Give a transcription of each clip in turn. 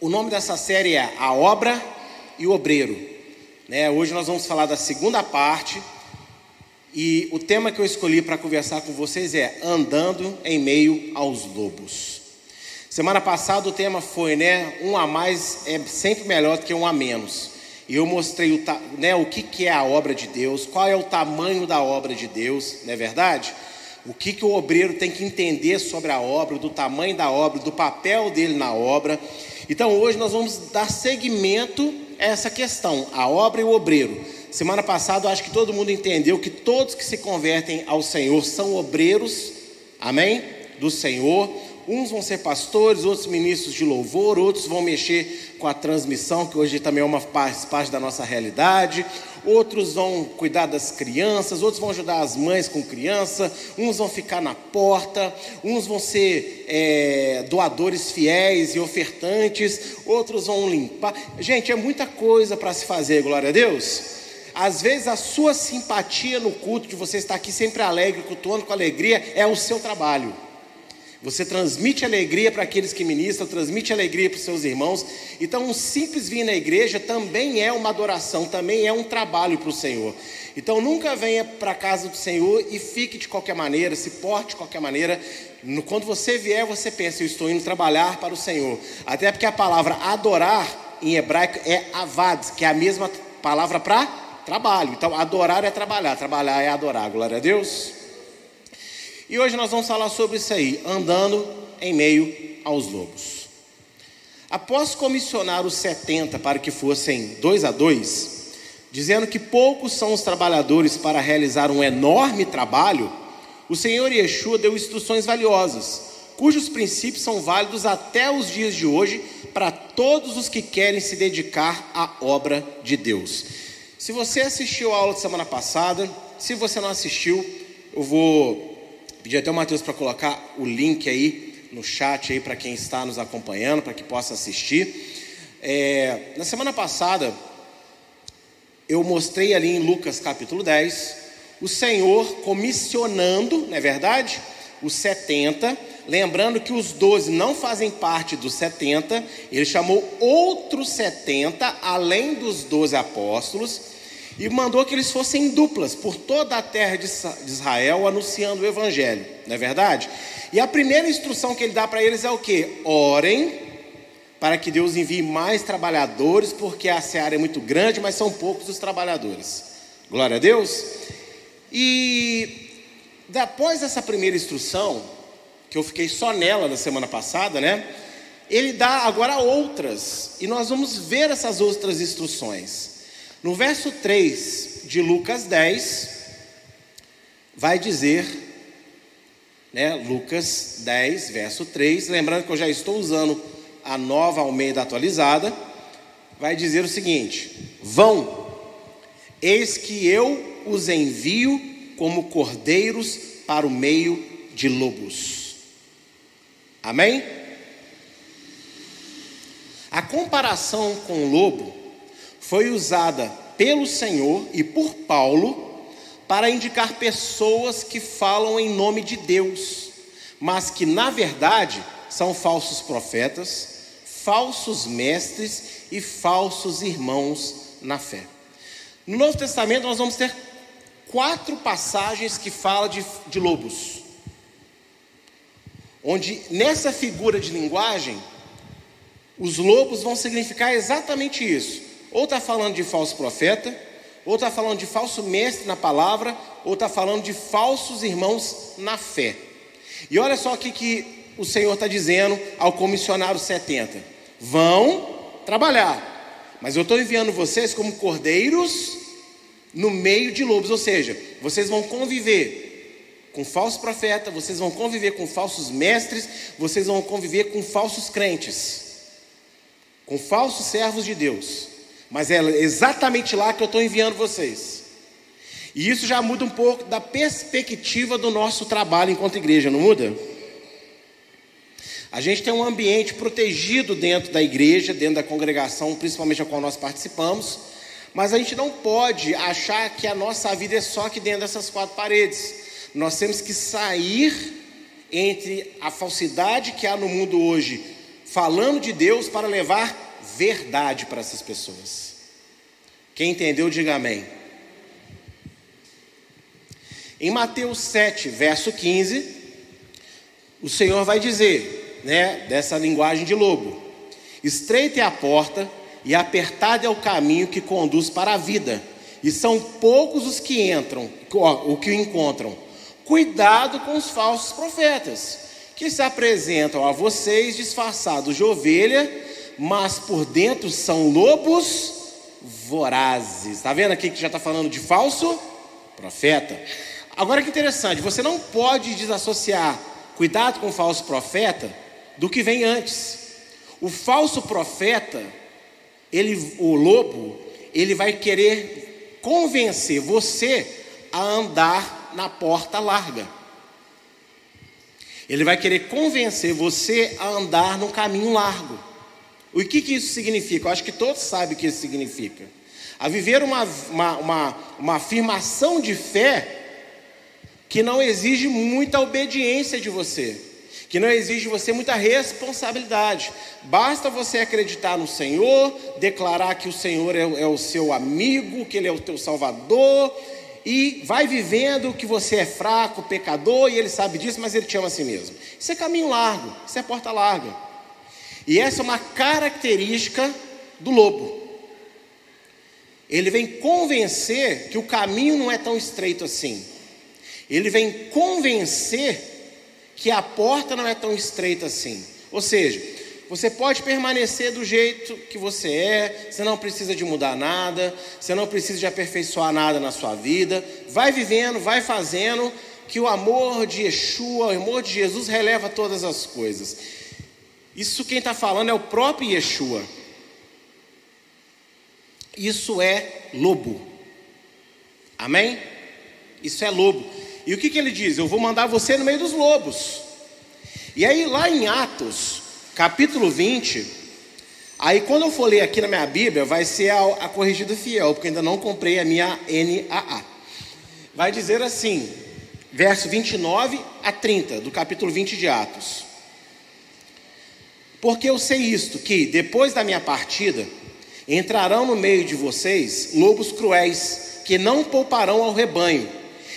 O nome dessa série é A Obra e o Obreiro. Né? Hoje nós vamos falar da segunda parte. E o tema que eu escolhi para conversar com vocês é Andando em Meio aos Lobos. Semana passada o tema foi, né? Um a mais é sempre melhor do que um a menos. E eu mostrei o, né, o que, que é a obra de Deus, qual é o tamanho da obra de Deus, não é verdade? O que, que o obreiro tem que entender sobre a obra, do tamanho da obra, do papel dele na obra. Então hoje nós vamos dar seguimento a essa questão, a obra e o obreiro. Semana passada acho que todo mundo entendeu que todos que se convertem ao Senhor são obreiros, amém? Do Senhor. Uns vão ser pastores, outros ministros de louvor, outros vão mexer com a transmissão, que hoje também é uma parte, parte da nossa realidade. Outros vão cuidar das crianças, outros vão ajudar as mães com criança, uns vão ficar na porta, uns vão ser é, doadores fiéis e ofertantes, outros vão limpar. Gente, é muita coisa para se fazer, glória a Deus. Às vezes a sua simpatia no culto, de você estar aqui sempre alegre, cultuando com alegria, é o seu trabalho. Você transmite alegria para aqueles que ministram, transmite alegria para os seus irmãos. Então, um simples vir na igreja também é uma adoração, também é um trabalho para o Senhor. Então, nunca venha para a casa do Senhor e fique de qualquer maneira, se porte de qualquer maneira. Quando você vier, você pensa, eu estou indo trabalhar para o Senhor. Até porque a palavra adorar em hebraico é avad, que é a mesma palavra para trabalho. Então, adorar é trabalhar, trabalhar é adorar. Glória a Deus. E hoje nós vamos falar sobre isso aí, andando em meio aos lobos. Após comissionar os 70 para que fossem dois a dois, dizendo que poucos são os trabalhadores para realizar um enorme trabalho, o Senhor Yeshua deu instruções valiosas, cujos princípios são válidos até os dias de hoje para todos os que querem se dedicar à obra de Deus. Se você assistiu a aula de semana passada, se você não assistiu, eu vou Pedi até o Matheus para colocar o link aí no chat aí para quem está nos acompanhando, para que possa assistir. É, na semana passada, eu mostrei ali em Lucas capítulo 10, o Senhor comissionando, não é verdade? Os 70, lembrando que os 12 não fazem parte dos 70, ele chamou outros 70, além dos 12 apóstolos, e mandou que eles fossem duplas por toda a terra de Israel anunciando o evangelho, não é verdade? E a primeira instrução que ele dá para eles é o que? Orem para que Deus envie mais trabalhadores, porque a seara é muito grande, mas são poucos os trabalhadores. Glória a Deus. E depois dessa primeira instrução, que eu fiquei só nela na semana passada, né? Ele dá agora outras, e nós vamos ver essas outras instruções. No verso 3 de Lucas 10, vai dizer, né, Lucas 10, verso 3, lembrando que eu já estou usando a nova Almeida atualizada, vai dizer o seguinte: Vão, eis que eu os envio como cordeiros para o meio de lobos. Amém? A comparação com o lobo foi usada pelo Senhor e por Paulo para indicar pessoas que falam em nome de Deus, mas que na verdade são falsos profetas, falsos mestres e falsos irmãos na fé. No Novo Testamento nós vamos ter quatro passagens que falam de, de lobos, onde nessa figura de linguagem os lobos vão significar exatamente isso ou está falando de falso profeta, ou está falando de falso mestre na palavra, ou está falando de falsos irmãos na fé. E olha só o que, que o Senhor está dizendo ao comissionar os 70: vão trabalhar, mas eu estou enviando vocês como cordeiros no meio de lobos, ou seja, vocês vão conviver com falso profeta, vocês vão conviver com falsos mestres, vocês vão conviver com falsos crentes, com falsos servos de Deus. Mas é exatamente lá que eu estou enviando vocês. E isso já muda um pouco da perspectiva do nosso trabalho enquanto igreja, não muda? A gente tem um ambiente protegido dentro da igreja, dentro da congregação, principalmente a qual nós participamos, mas a gente não pode achar que a nossa vida é só aqui dentro dessas quatro paredes. Nós temos que sair entre a falsidade que há no mundo hoje falando de Deus para levar verdade para essas pessoas. Quem entendeu, diga amém. Em Mateus 7, verso 15, o Senhor vai dizer, né, dessa linguagem de lobo: Estreita é a porta e apertado é o caminho que conduz para a vida, e são poucos os que entram, o que o encontram. Cuidado com os falsos profetas, que se apresentam a vocês disfarçados de ovelha, mas por dentro são lobos vorazes. Está vendo aqui que já está falando de falso profeta? Agora que interessante, você não pode desassociar cuidado com o falso profeta do que vem antes. O falso profeta, ele, o lobo, ele vai querer convencer você a andar na porta larga. Ele vai querer convencer você a andar no caminho largo. O que, que isso significa? Eu acho que todos sabem o que isso significa. A viver uma, uma, uma, uma afirmação de fé que não exige muita obediência de você que não exige de você muita responsabilidade. Basta você acreditar no Senhor, declarar que o Senhor é, é, o seu amigo, que Ele é o teu Salvador, e vai vivendo que você é fraco, pecador, e Ele sabe disso, mas Ele te ama a si mesmo. Isso é caminho largo, isso é porta larga. E essa é uma característica do lobo. Ele vem convencer que o caminho não é tão estreito assim. Ele vem convencer que a porta não é tão estreita assim. Ou seja, você pode permanecer do jeito que você é, você não precisa de mudar nada, você não precisa de aperfeiçoar nada na sua vida. Vai vivendo, vai fazendo, que o amor de Yeshua, o amor de Jesus releva todas as coisas. Isso quem está falando é o próprio Yeshua. Isso é lobo. Amém? Isso é lobo. E o que, que ele diz? Eu vou mandar você no meio dos lobos. E aí, lá em Atos, capítulo 20, aí quando eu for ler aqui na minha Bíblia, vai ser a, a corrigida fiel, porque ainda não comprei a minha NAA. Vai dizer assim, verso 29 a 30, do capítulo 20 de Atos. Porque eu sei isto, que depois da minha partida, entrarão no meio de vocês lobos cruéis, que não pouparão ao rebanho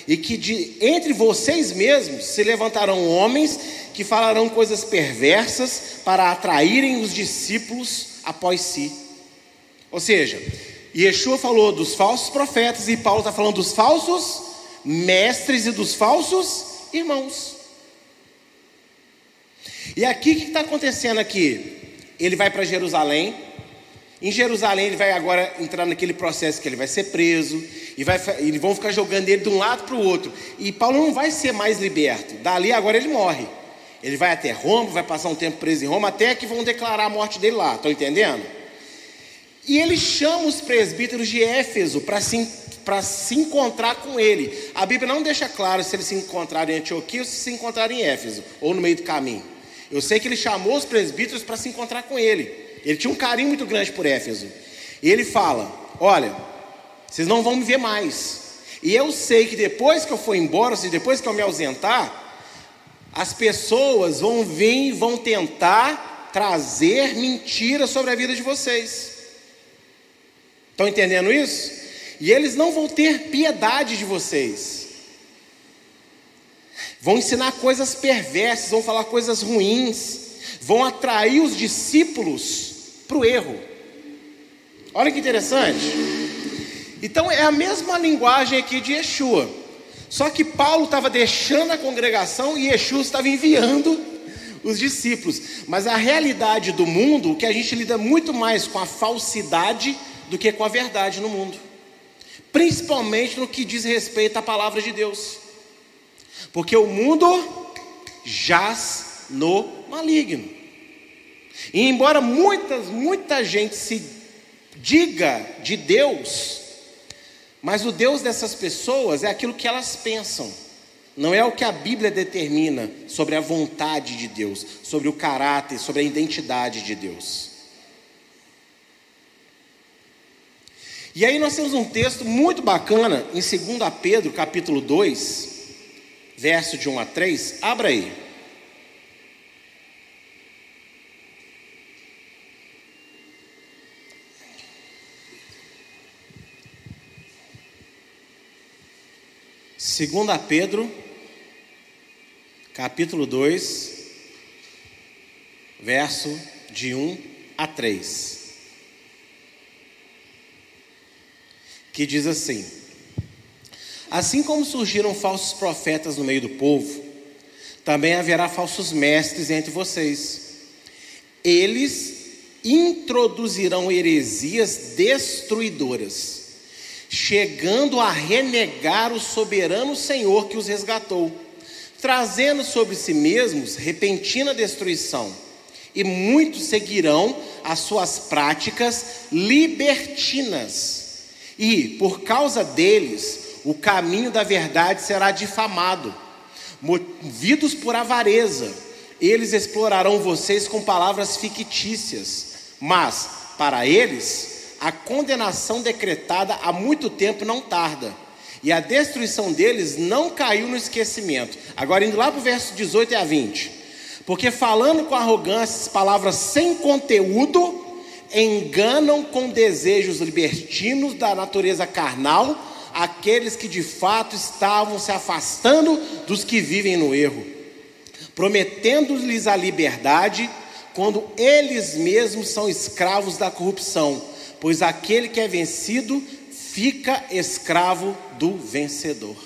e que de entre vocês mesmos se levantarão homens que falarão coisas perversas para atraírem os discípulos após si. Ou seja, Yeshua falou dos falsos profetas e Paulo está falando dos falsos mestres e dos falsos irmãos. E aqui o que está acontecendo aqui? Ele vai para Jerusalém, em Jerusalém, ele vai agora entrar naquele processo que ele vai ser preso, e, vai, vão ficar jogando ele de um lado para o outro. E Paulo não vai ser mais liberto. Dali agora ele morre. Ele vai até Roma, vai passar um tempo preso em Roma, até que vão declarar a morte dele lá. Estão entendendo? E ele chama os presbíteros de Éfeso para se, se encontrar com ele. A Bíblia não deixa claro se eles se encontraram em Antioquia ou se se encontraram em Éfeso, ou no meio do caminho. Eu sei que ele chamou os presbíteros para se encontrar com ele. Ele tinha um carinho muito grande por Éfeso. E ele fala: Olha, vocês não vão me ver mais. E eu sei que depois que eu for embora, ou seja, depois que eu me ausentar, as pessoas vão vir e vão tentar trazer mentiras sobre a vida de vocês. Estão entendendo isso? E eles não vão ter piedade de vocês. Vão ensinar coisas perversas, vão falar coisas ruins, vão atrair os discípulos para o erro. Olha que interessante. Então é a mesma linguagem aqui de Yeshua. Só que Paulo estava deixando a congregação e Yeshua estava enviando os discípulos. Mas a realidade do mundo, que a gente lida muito mais com a falsidade do que com a verdade no mundo. Principalmente no que diz respeito à palavra de Deus. Porque o mundo jaz no maligno. E embora muitas, muita gente se diga de Deus, mas o Deus dessas pessoas é aquilo que elas pensam. Não é o que a Bíblia determina sobre a vontade de Deus, sobre o caráter, sobre a identidade de Deus. E aí nós temos um texto muito bacana em 2 Pedro, capítulo 2, verso de 1 a 3, abra aí. Segunda Pedro, capítulo 2, verso de 1 a 3. Que diz assim: Assim como surgiram falsos profetas no meio do povo, também haverá falsos mestres entre vocês. Eles introduzirão heresias destruidoras, chegando a renegar o soberano Senhor que os resgatou, trazendo sobre si mesmos repentina destruição. E muitos seguirão as suas práticas libertinas. E, por causa deles, o caminho da verdade será difamado. Movidos por avareza, eles explorarão vocês com palavras fictícias mas, para eles, a condenação decretada há muito tempo não tarda. E a destruição deles não caiu no esquecimento. Agora, indo lá para o verso 18 a 20. Porque falando com arrogância, palavras sem conteúdo, enganam com desejos libertinos da natureza carnal aqueles que de fato estavam se afastando dos que vivem no erro, prometendo-lhes a liberdade quando eles mesmos são escravos da corrupção, pois aquele que é vencido fica escravo do vencedor.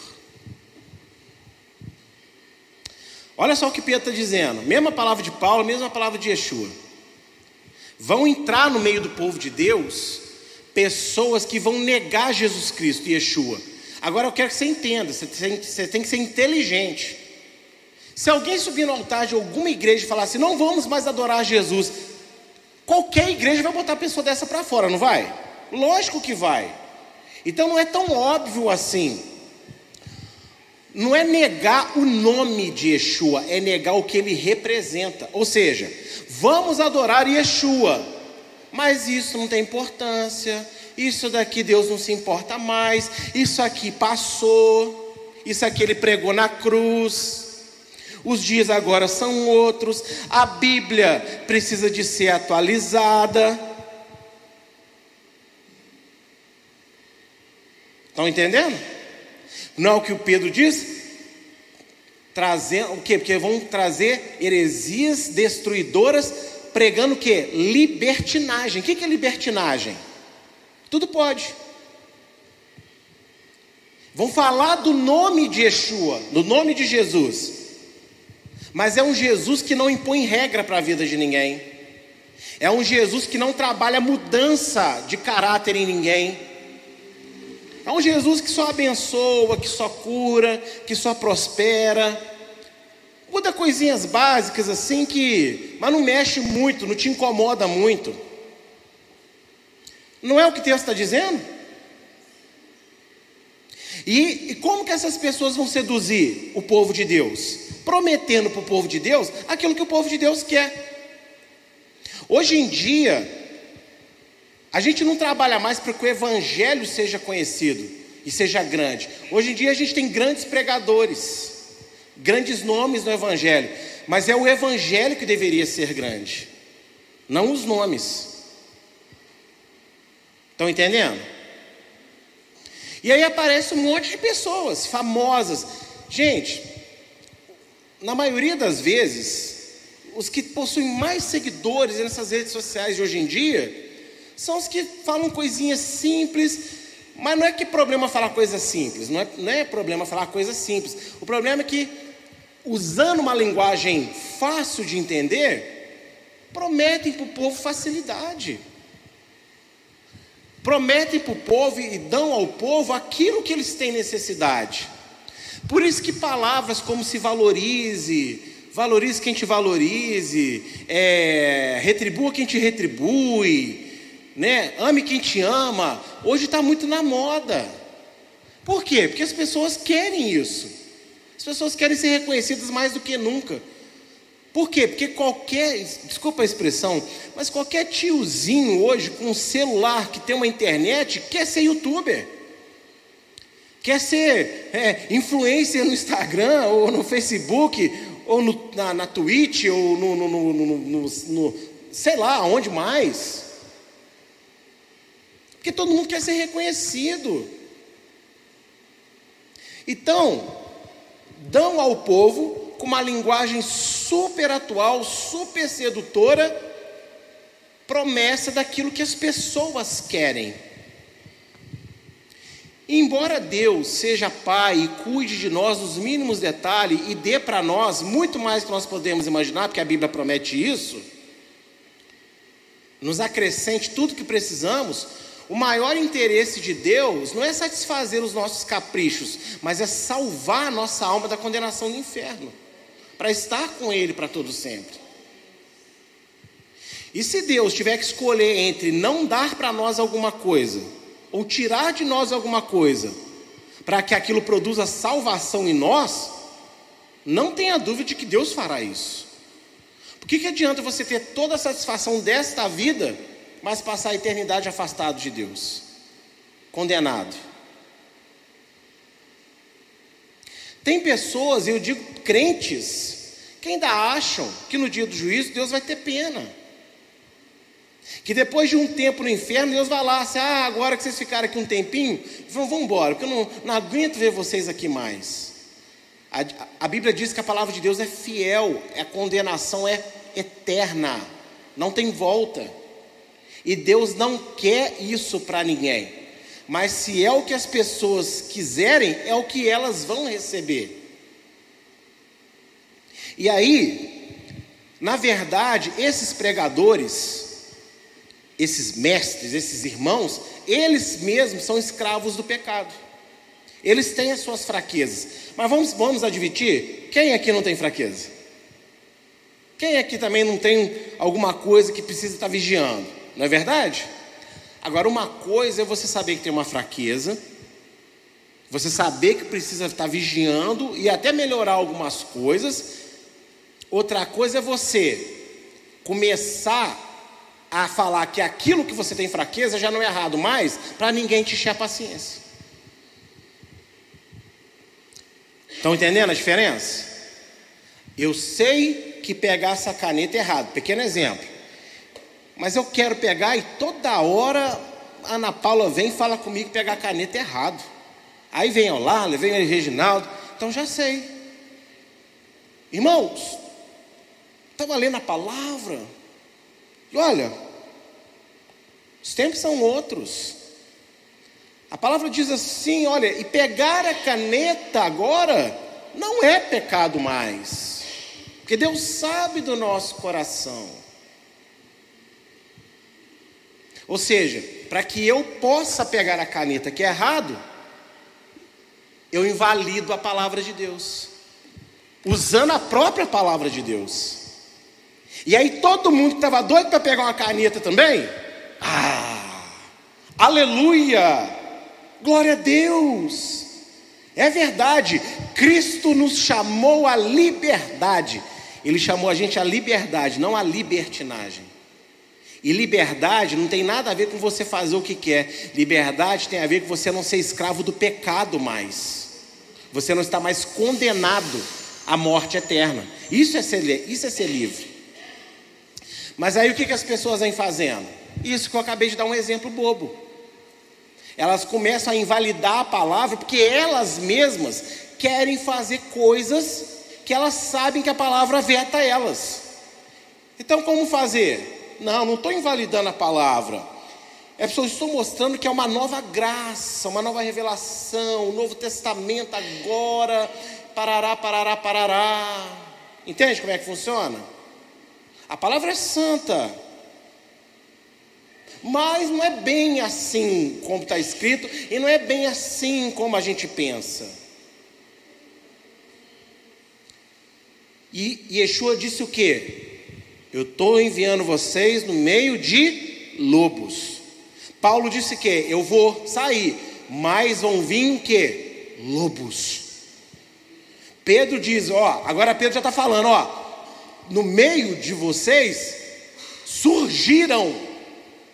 Olha só o que Pedro está dizendo, mesma palavra de Paulo, mesma palavra de Yeshua. Vão entrar no meio do povo de Deus pessoas que vão negar Jesus Cristo e Yeshua. Agora eu quero que você entenda, você tem, que ser inteligente. Se alguém subir no altar de alguma igreja e falar assim, não vamos mais adorar Jesus, qualquer igreja vai botar a pessoa dessa para fora, não vai? Lógico que vai. Então não é tão óbvio assim. Não é negar o nome de Yeshua, é negar o que ele representa. Ou seja, vamos adorar Yeshua, mas isso não tem importância. Isso daqui Deus não se importa mais. Isso aqui passou. Isso aqui ele pregou na cruz os dias agora são outros, a Bíblia precisa de ser atualizada. Estão entendendo? Não é o que o Pedro diz? Trazendo o quê? Porque vão trazer heresias destruidoras, pregando o quê? Libertinagem. O que é libertinagem? Tudo pode. Vão falar do nome de Yeshua, do nome de Jesus. Mas é um Jesus que não impõe regra para a vida de ninguém. É um Jesus que não trabalha mudança de caráter em ninguém. É um Jesus que só abençoa, que só cura, que só prospera. Muda coisinhas básicas assim que, mas não mexe muito, não te incomoda muito. Não é o que texto está dizendo? E, e como que essas pessoas vão seduzir o povo de Deus? prometendo para o povo de Deus aquilo que o povo de Deus quer. Hoje em dia, a gente não trabalha mais para que o evangelho seja conhecido e seja grande. Hoje em dia a gente tem grandes pregadores, grandes nomes no evangelho, mas é o evangelho que deveria ser grande, não os nomes. Estão entendendo? E aí aparece um monte de pessoas famosas. Gente, na maioria das vezes, os que possuem mais seguidores nessas redes sociais de hoje em dia são os que falam coisinhas simples, mas não é que problema falar coisas simples, não é, não é problema falar coisas simples. O problema é que, usando uma linguagem fácil de entender, prometem para o povo facilidade. Prometem para o povo e dão ao povo aquilo que eles têm necessidade. Por isso que palavras como se valorize, valorize quem te valorize, é, retribua quem te retribui, né? ame quem te ama, hoje está muito na moda. Por quê? Porque as pessoas querem isso. As pessoas querem ser reconhecidas mais do que nunca. Por quê? Porque qualquer, desculpa a expressão, mas qualquer tiozinho hoje com um celular que tem uma internet quer ser youtuber quer ser é, influencer no Instagram, ou no Facebook, ou no, na, na Twitch, ou no, no, no, no, sei lá, onde mais. Porque todo mundo quer ser reconhecido. Então, dão ao povo com uma linguagem super atual, super sedutora, promessa daquilo que as pessoas querem. embora Deus seja Pai e cuide de nós nos mínimos detalhes e dê para nós muito mais do que nós podemos imaginar, porque a Bíblia promete isso, nos acrescente tudo que precisamos, o maior interesse de Deus não é satisfazer os nossos caprichos, mas é salvar a nossa alma da condenação do inferno, para estar com Ele para todo sempre. E se Deus tiver que escolher entre não dar para nós alguma coisa, ou tirar de nós alguma coisa, para que aquilo produza salvação em nós, não tenha dúvida de que Deus fará isso. Por que, que adianta você ter toda a satisfação desta vida, mas passar a eternidade afastado de Deus, condenado? Tem pessoas, eu digo crentes, que ainda acham que no dia do juízo Deus vai ter pena. Que depois de um tempo no inferno, Deus vai lá, assim, ah, agora que vocês ficaram aqui um tempinho, vão, vão embora, porque eu não, não aguento ver vocês aqui mais. A, a Bíblia diz que a palavra de Deus é fiel, a condenação é eterna, não tem volta. E Deus não quer isso para ninguém. Mas se é o que as pessoas quiserem, é o que elas vão receber. E aí, na verdade, esses pregadores, esses mestres, esses irmãos, eles mesmos são escravos do pecado. Eles têm as suas fraquezas. Mas vamos, vamos admitir: quem aqui não tem fraqueza? Quem aqui também não tem alguma coisa que precisa estar vigiando? Não é verdade? Agora, uma coisa é você saber que tem uma fraqueza, você saber que precisa estar vigiando e até melhorar algumas coisas. Outra coisa é você começar a falar que aquilo que você tem fraqueza já não é errado mais, para ninguém te encher a paciência. Estão entendendo a diferença? Eu sei que pegar essa caneta é errado, pequeno exemplo. Mas eu quero pegar e toda hora a Ana Paula vem e fala comigo pegar a caneta errado. Aí vem o Larla, vem o Reginaldo, então já sei. Irmãos, estava lendo a palavra, e olha, os tempos são outros. A palavra diz assim: olha, e pegar a caneta agora não é pecado mais, porque Deus sabe do nosso coração. Ou seja, para que eu possa pegar a caneta que é errado, eu invalido a palavra de Deus, usando a própria palavra de Deus. E aí todo mundo que estava doido para pegar uma caneta também, ah, aleluia, glória a Deus. É verdade, Cristo nos chamou à liberdade. Ele chamou a gente à liberdade, não à libertinagem. E liberdade não tem nada a ver com você fazer o que quer. Liberdade tem a ver com você não ser escravo do pecado mais. Você não está mais condenado à morte eterna. Isso é ser, isso é ser livre. Mas aí o que, que as pessoas vêm fazendo? Isso que eu acabei de dar um exemplo bobo. Elas começam a invalidar a palavra porque elas mesmas querem fazer coisas que elas sabem que a palavra veta elas. Então, como fazer? Não, não estou invalidando a palavra. É só estou mostrando que é uma nova graça, uma nova revelação, o um Novo Testamento agora, parará, parará, parará. Entende como é que funciona? A palavra é santa. Mas não é bem assim como está escrito, e não é bem assim como a gente pensa. E Yeshua disse o que? Eu estou enviando vocês no meio de lobos. Paulo disse que eu vou sair, mas vão vir o que? Lobos. Pedro diz, ó, agora Pedro já está falando, ó, no meio de vocês surgiram.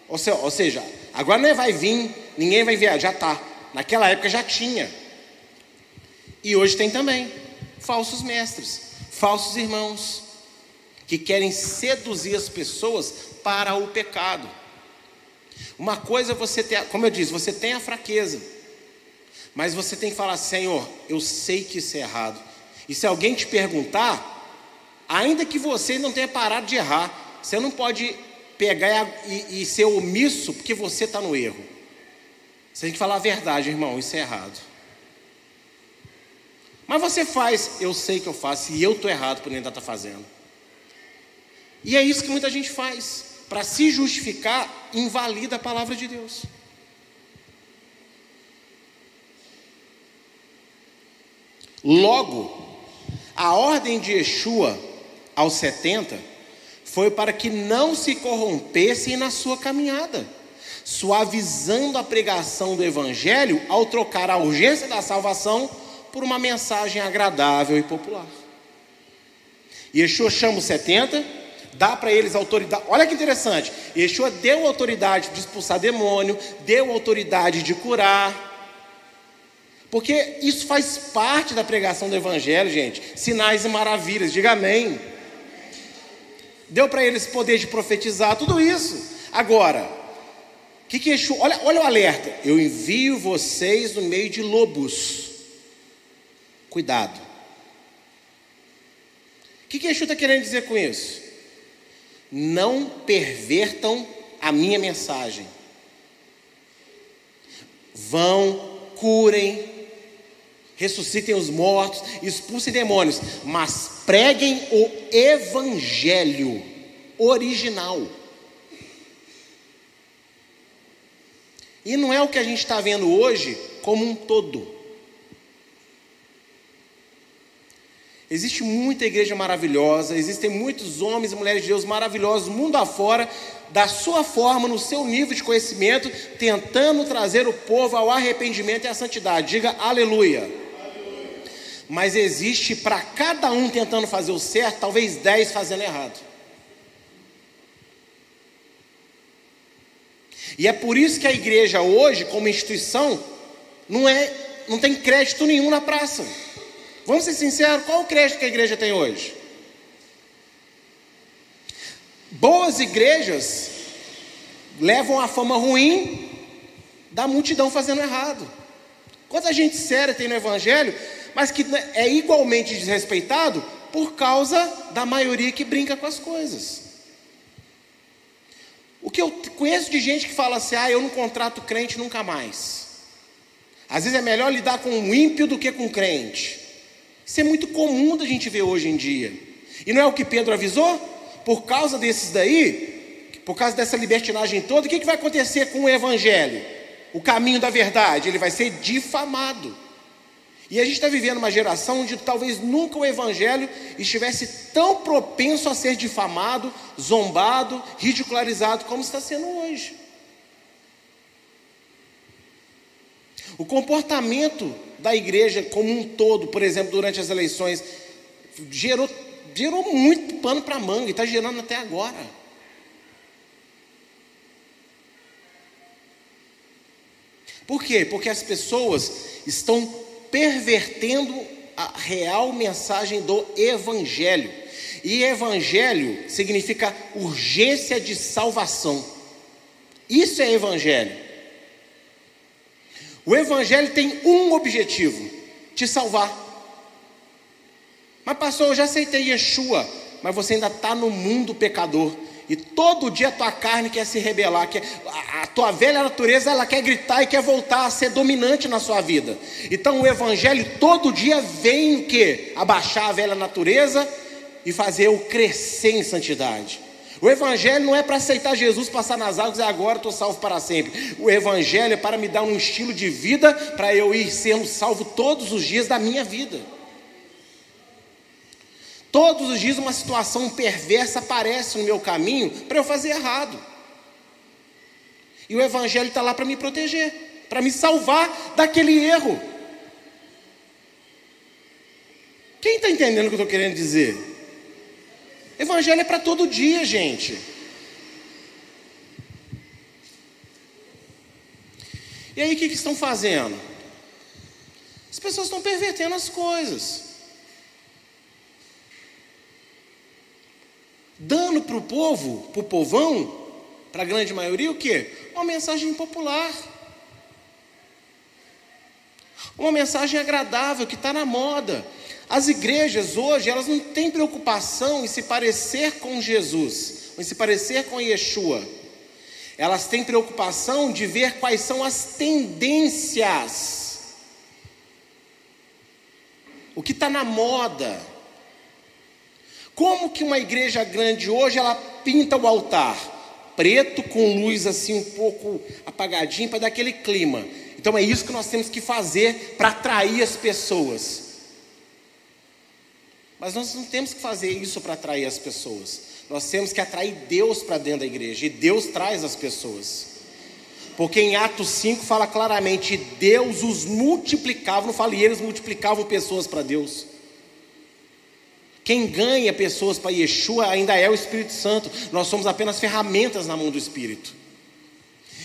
Ou seja, ou seja, agora não é vai vir, ninguém vai enviar, já está. Naquela época já tinha. E hoje tem também falsos mestres, falsos irmãos, que querem seduzir as pessoas para o pecado. Uma coisa é você ter, como eu disse, você tem a fraqueza. Mas você tem que falar, Senhor, eu sei que isso é errado. E se alguém te perguntar, ainda que você não tenha parado de errar, você não pode pegar e, e ser omisso porque você está no erro. Você tem que falar a verdade, irmão, isso é errado. Mas você faz, eu sei que eu faço, e eu estou errado por ainda estar tá fazendo. E é isso que muita gente faz. Para se justificar, invalida a palavra de Deus. Logo, a ordem de Yeshua aos 70 foi para que não se corrompessem na sua caminhada, suavizando a pregação do Evangelho ao trocar a urgência da salvação por uma mensagem agradável e popular. Yeshua chama os 70, dá para eles autoridade. Olha que interessante. Yeshua deu autoridade de expulsar demônio, deu autoridade de curar, porque isso faz parte da pregação do Evangelho, gente. Sinais e maravilhas, diga amém. Deu para eles poder de profetizar, tudo isso. Agora, que, que Yeshua, olha, olha o alerta. Eu envio vocês no meio de lobos. Cuidado. O que, que Yeshua está querendo dizer com isso? Não pervertam a minha mensagem. Vão, curem, ressuscitem os mortos, expulsem demônios, mas preguem o evangelho original. E não é o que a gente está vendo hoje como um todo. Existe muita igreja maravilhosa, existem muitos homens e mulheres de Deus maravilhosos, mundo afora, da sua forma, no seu nível de conhecimento, tentando trazer o povo ao arrependimento e à santidade. Diga aleluia mas existe para cada um tentando fazer o certo, talvez dez fazendo errado. E é por isso que a igreja hoje, como instituição, não é, não tem crédito nenhum na praça. Vamos ser sinceros, qual o crédito que a igreja tem hoje? Boas igrejas levam a fama ruim da multidão fazendo errado. Quanta gente séria tem no evangelho mas que é igualmente desrespeitado por causa da maioria que brinca com as coisas. O que eu conheço de gente que fala assim: ah, eu não contrato crente nunca mais. Às vezes é melhor lidar com um ímpio do que com um crente. Isso é muito comum da gente ver hoje em dia. E não é o que Pedro avisou? Por causa desses daí, por causa dessa libertinagem toda, o que, que vai acontecer com o evangelho? O caminho da verdade, ele vai ser difamado. E a gente está vivendo uma geração onde talvez nunca o Evangelho estivesse tão propenso a ser difamado, zombado, ridicularizado como está sendo hoje. O comportamento da igreja como um todo, por exemplo, durante as eleições, gerou, gerou muito pano para manga e está gerando até agora. Por quê? Porque as pessoas estão pervertendo a real mensagem do Evangelho. E Evangelho significa urgência de salvação. Isso é Evangelho. O Evangelho tem um objetivo: te salvar. Mas, pastor, eu já aceitei Yeshua, mas você ainda está no mundo pecador. E todo dia a tua carne quer se rebelar, quer, a, a tua velha natureza ela quer gritar e quer voltar a ser dominante na sua vida. Então o evangelho todo dia vem o que? Abaixar a velha natureza e fazer o crescer em santidade. O evangelho não é para aceitar Jesus, passar nas águas e agora estou salvo para sempre. O evangelho é para me dar um estilo de vida para eu ir sendo salvo todos os dias da minha vida. Todos os dias uma situação perversa aparece no meu caminho para eu fazer errado. E o Evangelho está lá para me proteger, para me salvar daquele erro. Quem está entendendo o que eu estou querendo dizer? Evangelho é para todo dia, gente. E aí o que, que estão fazendo? As pessoas estão pervertendo as coisas. dando para o povo, para o povão, para a grande maioria, o que? Uma mensagem popular. Uma mensagem agradável que está na moda. As igrejas hoje, elas não têm preocupação em se parecer com Jesus, em se parecer com Yeshua. Elas têm preocupação de ver quais são as tendências. O que está na moda. Como que uma igreja grande hoje ela pinta o altar preto com luz assim um pouco apagadinho para dar aquele clima. Então é isso que nós temos que fazer para atrair as pessoas. Mas nós não temos que fazer isso para atrair as pessoas. Nós temos que atrair Deus para dentro da igreja. E Deus traz as pessoas. Porque em Atos 5 fala claramente: Deus os multiplicava, não fala, e eles multiplicavam pessoas para Deus. Quem ganha pessoas para Yeshua ainda é o Espírito Santo. Nós somos apenas ferramentas na mão do Espírito.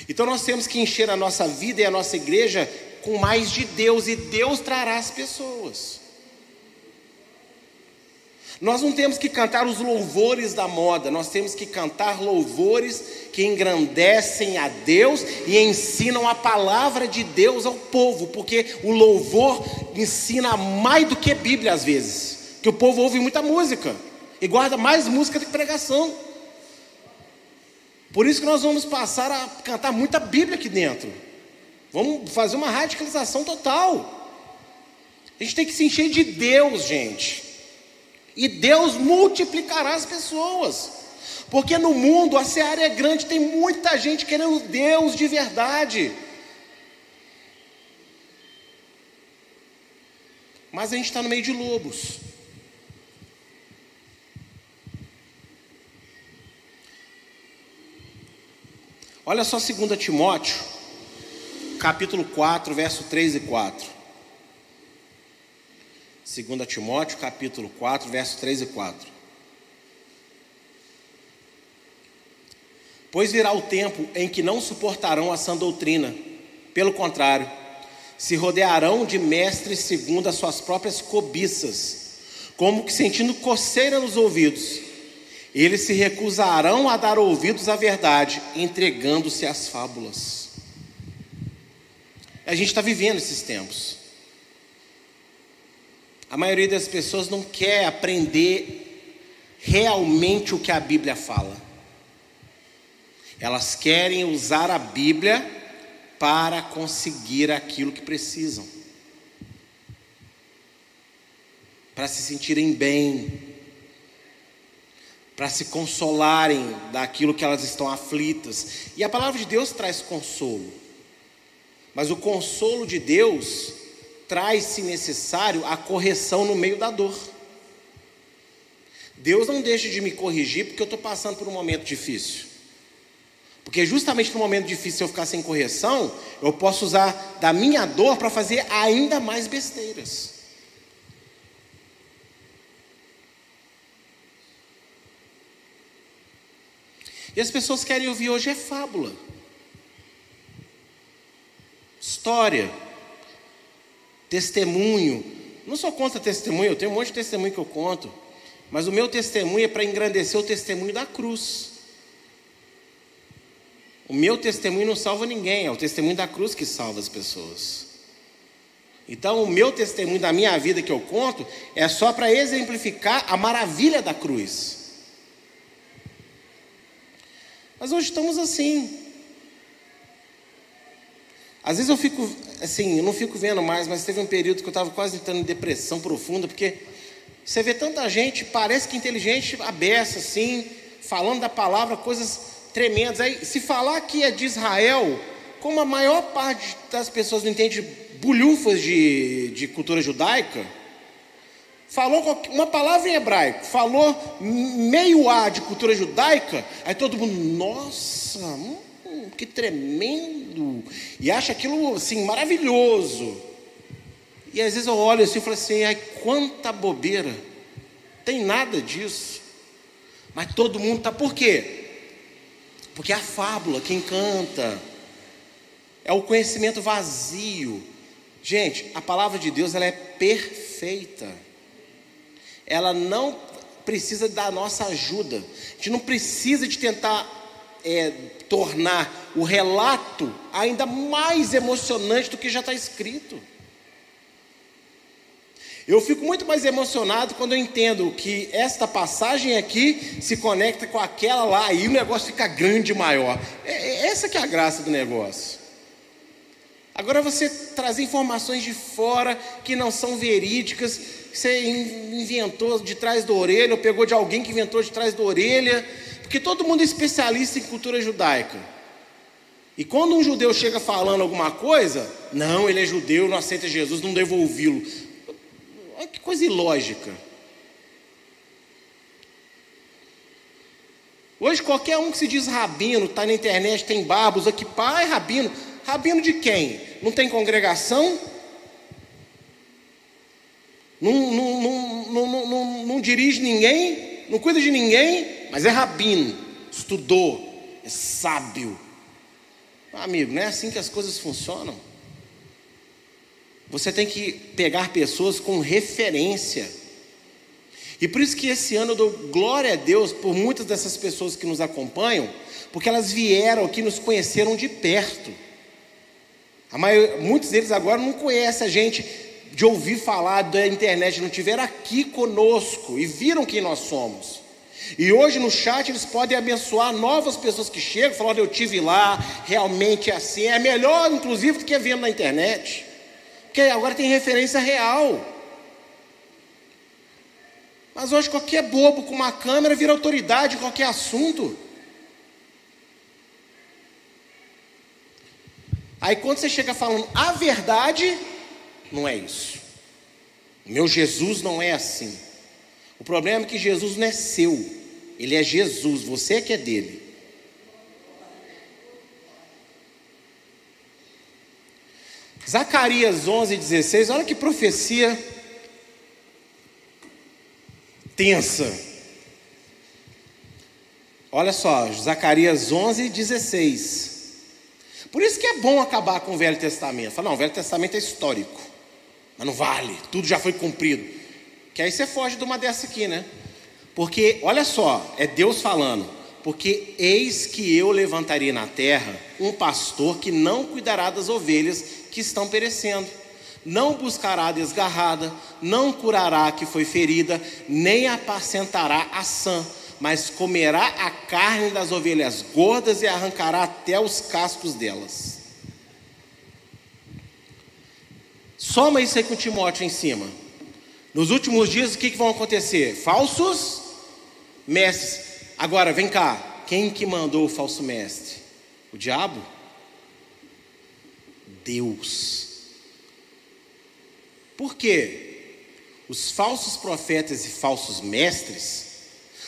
Então nós temos que encher a nossa vida e a nossa igreja com mais de Deus, e Deus trará as pessoas. Nós não temos que cantar os louvores da moda, nós temos que cantar louvores que engrandecem a Deus e ensinam a palavra de Deus ao povo, porque o louvor ensina mais do que Bíblia às vezes, que o povo ouve muita música e guarda mais música do que pregação. Por isso que nós vamos passar a cantar muita Bíblia aqui dentro. Vamos fazer uma radicalização total. A gente tem que se encher de Deus, gente. E Deus multiplicará as pessoas. Porque no mundo a seara é grande, tem muita gente querendo Deus de verdade. Mas a gente está no meio de lobos. Olha só 2 Timóteo, capítulo 4, verso 3 e 4. 2 Timóteo, capítulo 4, verso 3 e 4. Pois virá o tempo em que não suportarão a sã doutrina, pelo contrário, se rodearão de mestres segundo as suas próprias cobiças, como que sentindo coceira nos ouvidos. Eles se recusarão a dar ouvidos à verdade, entregando-se às fábulas. A gente está vivendo esses tempos. A maioria das pessoas não quer aprender realmente o que a Bíblia fala. Elas querem usar a Bíblia para conseguir aquilo que precisam. Para se sentirem bem, para se consolarem daquilo que elas estão aflitas. E a palavra de Deus traz consolo. Mas o consolo de Deus traz, se necessário, a correção no meio da dor. Deus não deixa de me corrigir porque eu estou passando por um momento difícil. Porque justamente no momento difícil, se eu ficar sem correção, eu posso usar da minha dor para fazer ainda mais besteiras. E as pessoas querem ouvir hoje é fábula, história, testemunho. Não sou contra testemunho, eu tenho um monte de testemunho que eu conto. Mas o meu testemunho é para engrandecer o testemunho da cruz. O meu testemunho não salva ninguém, é o testemunho da cruz que salva as pessoas. Então, o meu testemunho da minha vida que eu conto é só para exemplificar a maravilha da cruz. Mas hoje estamos assim. Às vezes eu fico, assim, eu não fico vendo mais, mas teve um período que eu estava quase entrando em depressão profunda, porque você vê tanta gente, parece que inteligente, aberta, assim, falando da palavra, coisas tremendas. Aí, se falar que é de Israel, como a maior parte das pessoas não entende bulhufas de, de cultura judaica, falou uma palavra em hebraico, falou meio A de cultura judaica, aí todo mundo, nossa, hum, que tremendo, e acha aquilo assim maravilhoso. E às vezes eu olho assim e falo assim, ai, quanta bobeira, tem nada disso. Mas todo mundo está, por quê? Porque é a fábula que encanta, é o conhecimento vazio. Gente, a palavra de Deus ela é perfeita. Ela não precisa da nossa ajuda. A gente não precisa de tentar é, tornar o relato ainda mais emocionante do que já está escrito. Eu fico muito mais emocionado quando eu entendo que esta passagem aqui se conecta com aquela lá e o negócio fica grande e maior. É, é essa que é a graça do negócio. Agora você trazer informações de fora que não são verídicas, você inventou de trás da orelha, ou pegou de alguém que inventou de trás da orelha, porque todo mundo é especialista em cultura judaica. E quando um judeu chega falando alguma coisa, não, ele é judeu, não aceita Jesus, não devo ouvi-lo. Olha que coisa ilógica. Hoje qualquer um que se diz rabino, está na internet, tem babos aqui, pai, é rabino. Rabino de quem? Não tem congregação? Não, não, não, não, não dirige ninguém? Não cuida de ninguém? Mas é rabino, estudou, é sábio. Amigo, não é assim que as coisas funcionam. Você tem que pegar pessoas com referência. E por isso que esse ano eu dou glória a Deus por muitas dessas pessoas que nos acompanham, porque elas vieram aqui nos conheceram de perto. Muitos deles agora não conhecem a gente de ouvir falar da internet, não tiveram aqui conosco e viram quem nós somos. E hoje no chat eles podem abençoar novas pessoas que chegam, falando eu tive lá, realmente é assim, é melhor inclusive do que vendo na internet. Porque agora tem referência real. Mas hoje qualquer bobo com uma câmera vira autoridade em qualquer assunto. Aí quando você chega falando a verdade, não é isso. Meu Jesus não é assim. O problema é que Jesus não é seu. Ele é Jesus, você que é dele. Zacarias 11, 16, olha que profecia tensa. Olha só, Zacarias 11, 16. Por isso que é bom acabar com o Velho Testamento. Fala, não, o Velho Testamento é histórico, mas não vale, tudo já foi cumprido. Que aí você foge de uma dessa aqui, né? Porque, olha só, é Deus falando. Porque eis que eu levantarei na terra um pastor que não cuidará das ovelhas que estão perecendo, não buscará a desgarrada, não curará a que foi ferida, nem apacentará a sã, mas comerá a carne das ovelhas gordas e arrancará até os cascos delas. Soma isso aí com Timóteo em cima. Nos últimos dias, o que, que vão acontecer? Falsos mestres. Agora, vem cá. Quem que mandou o falso mestre? O diabo? Deus. Por quê? Os falsos profetas e falsos mestres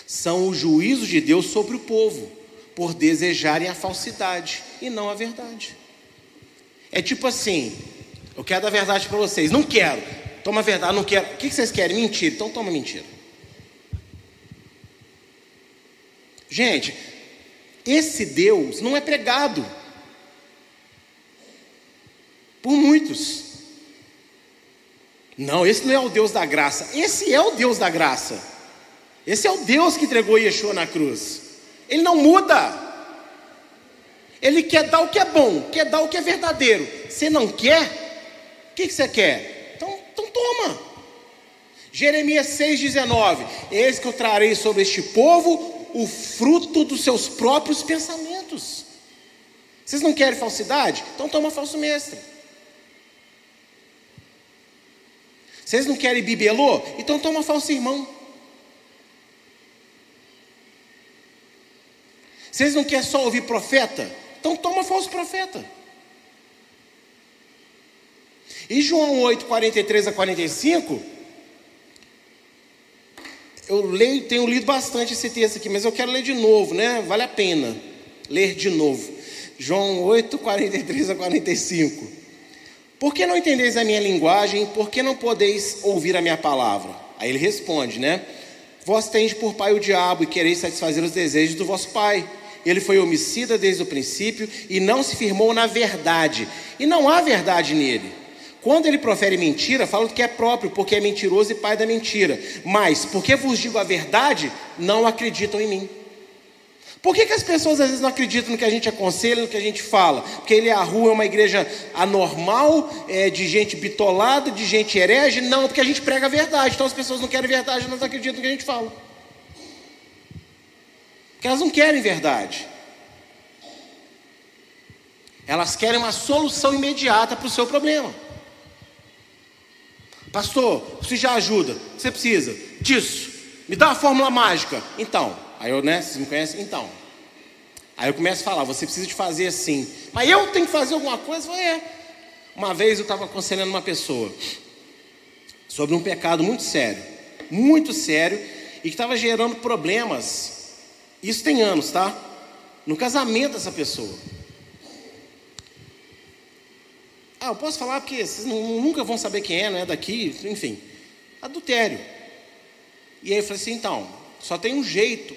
são o juízo de Deus sobre o povo, por desejarem a falsidade e não a verdade. É tipo assim: eu quero a verdade para vocês, não quero, toma a verdade, não quero. O que vocês querem? Mentira, então toma mentira. Gente, esse Deus não é pregado por muitos. Não, esse não é o Deus da graça. Esse é o Deus da graça. Esse é o Deus que entregou Yeshua na cruz. Ele não muda. Ele quer dar o que é bom, quer dar o que é verdadeiro. Você não quer? O que, que você quer? Então, toma. Jeremias 6,19: Eis que eu trarei sobre este povo o fruto dos seus próprios pensamentos. Vocês não querem falsidade? Então toma falso mestre. Vocês não querem bibelô? Então toma falso irmão. Vocês não querem só ouvir profeta? Então toma falso profeta. E João 8, 43 a 45, eu leio, tenho lido bastante esse texto aqui, mas eu quero ler de novo, né? Vale a pena ler de novo. João 8, 43 a 45. Por que não entendeis a minha linguagem? Por que não podeis ouvir a minha palavra? Aí ele responde, né? Vós tendes por pai o diabo e quereis satisfazer os desejos do vosso pai. Ele foi homicida desde o princípio e não se firmou na verdade. E não há verdade nele. Quando ele profere mentira, fala que é próprio, porque é mentiroso e pai da mentira. Mas, porque vos digo a verdade, não acreditam em mim. Por que, que as pessoas às vezes não acreditam no que a gente aconselha, no que a gente fala? Porque ele é a rua, é uma igreja anormal, é, de gente bitolada, de gente herege? Não, porque a gente prega a verdade. Então as pessoas não querem verdade, elas acreditam no que a gente fala. Porque elas não querem verdade. Elas querem uma solução imediata para o seu problema. Pastor, você já ajuda. Você precisa disso. Me dá uma fórmula mágica. Então, aí eu, né? Vocês me conhecem? Então. Aí eu começo a falar, você precisa de fazer assim. Mas eu tenho que fazer alguma coisa? É. Uma vez eu estava aconselhando uma pessoa sobre um pecado muito sério, muito sério, e que estava gerando problemas. Isso tem anos, tá? No casamento dessa pessoa. Ah, eu posso falar porque vocês nunca vão saber quem é, não é daqui, enfim. Adultério. E aí eu falei assim, então, só tem um jeito.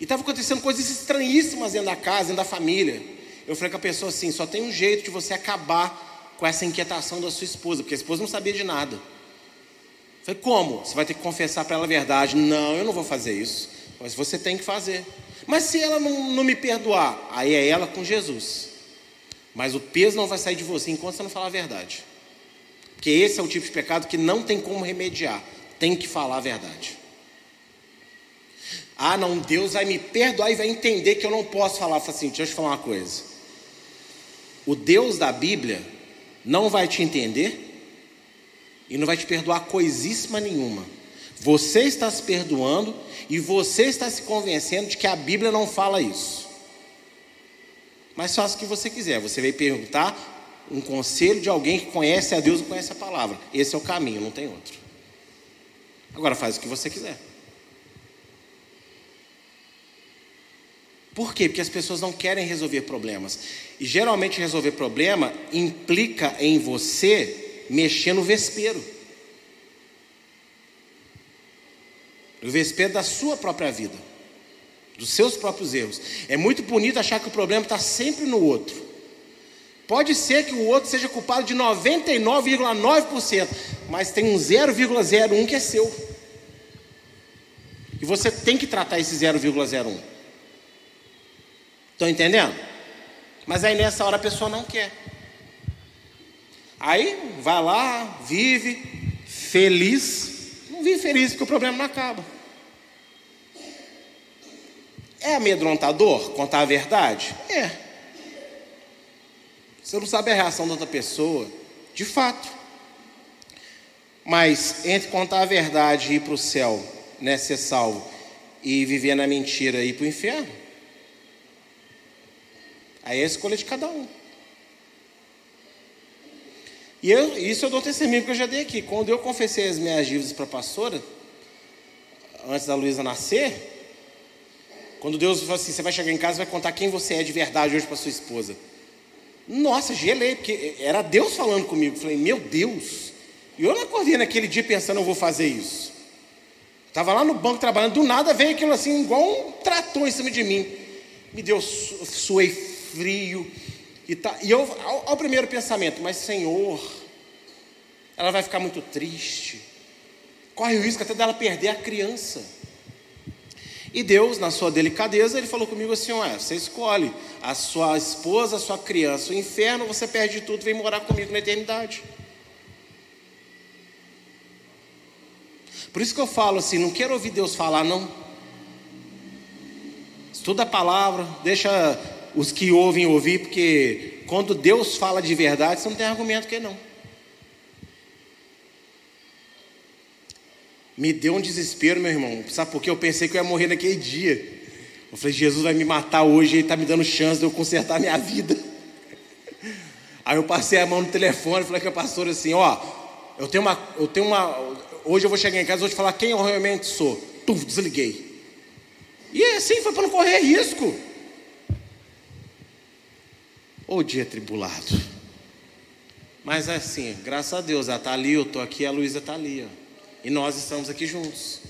E estava acontecendo coisas estranhíssimas dentro da casa, dentro da família. Eu falei com a pessoa assim, só tem um jeito de você acabar com essa inquietação da sua esposa, porque a esposa não sabia de nada. Eu falei, como? Você vai ter que confessar para ela a verdade. Não, eu não vou fazer isso. Mas você tem que fazer. Mas se ela não, não me perdoar, aí é ela com Jesus. Mas o peso não vai sair de você enquanto você não falar a verdade. Porque esse é o tipo de pecado que não tem como remediar. Tem que falar a verdade. Ah, não, Deus vai me perdoar e vai entender que eu não posso falar. Fala assim, deixa eu te falar uma coisa. O Deus da Bíblia não vai te entender e não vai te perdoar coisíssima nenhuma. Você está se perdoando e você está se convencendo de que a Bíblia não fala isso. Mas faça o que você quiser. Você vai perguntar um conselho de alguém que conhece a Deus e conhece a palavra. Esse é o caminho, não tem outro. Agora faz o que você quiser. Por quê? Porque as pessoas não querem resolver problemas. E geralmente resolver problema implica em você mexer no vespeiro. No vespeiro da sua própria vida dos seus próprios erros. É muito bonito achar que o problema está sempre no outro. Pode ser que o outro seja culpado de 99,9%, mas tem um 0,01 que é seu. E você tem que tratar esse 0,01. Estão entendendo? Mas aí nessa hora a pessoa não quer. Aí vai lá, vive feliz. Não vive feliz porque o problema não acaba. É amedrontador contar a verdade? É. Você não sabe a reação da outra pessoa, de fato. Mas entre contar a verdade e ir para o céu, né, ser salvo, e viver na mentira e ir para o inferno, aí é a escolha de cada um. E eu, isso eu dou testemunho que eu já dei aqui. Quando eu confessei as minhas dívidas para a pastora, antes da Luísa nascer, quando Deus falou assim: você vai chegar em casa e vai contar quem você é de verdade hoje para sua esposa. Nossa, gelei, porque era Deus falando comigo. Falei, meu Deus. E eu não acordei naquele dia pensando, eu vou fazer isso. Estava lá no banco trabalhando, do nada veio aquilo assim, igual um trator em cima de mim. Me deu, suei frio. E, tá, e eu, ao, ao primeiro pensamento, mas Senhor, ela vai ficar muito triste. Corre o risco até dela perder a criança. E Deus, na sua delicadeza, ele falou comigo assim: Ué, você escolhe a sua esposa, a sua criança, o inferno, você perde tudo, vem morar comigo na eternidade. Por isso que eu falo assim: não quero ouvir Deus falar, não. Estuda a palavra, deixa os que ouvem ouvir, porque quando Deus fala de verdade, você não tem argumento que não. Me deu um desespero, meu irmão. Sabe por quê? Eu pensei que eu ia morrer naquele dia. Eu falei, Jesus vai me matar hoje, ele está me dando chance de eu consertar minha vida. Aí eu passei a mão no telefone falei com a pastora assim, ó, eu tenho uma, eu tenho uma, hoje eu vou chegar em casa e vou te falar quem eu realmente sou. Tuf, desliguei. E assim foi para não correr risco. O dia tribulado. Mas é assim, graças a Deus, ela está ali, eu estou aqui, a Luísa está ali, ó. E nós estamos aqui juntos.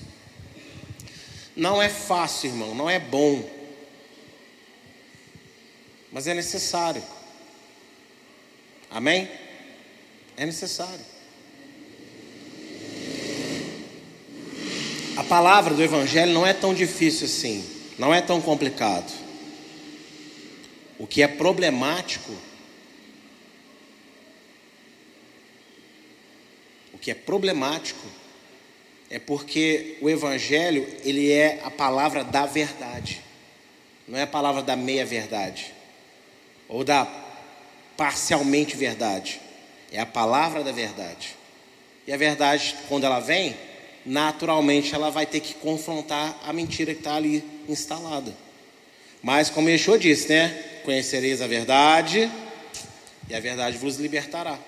Não é fácil, irmão, não é bom. Mas é necessário. Amém? É necessário. A palavra do Evangelho não é tão difícil assim, não é tão complicado. O que é problemático, o que é problemático é porque o evangelho, ele é a palavra da verdade. Não é a palavra da meia verdade ou da parcialmente verdade. É a palavra da verdade. E a verdade, quando ela vem, naturalmente ela vai ter que confrontar a mentira que está ali instalada. Mas como Yeshua disse, né? Conhecereis a verdade e a verdade vos libertará.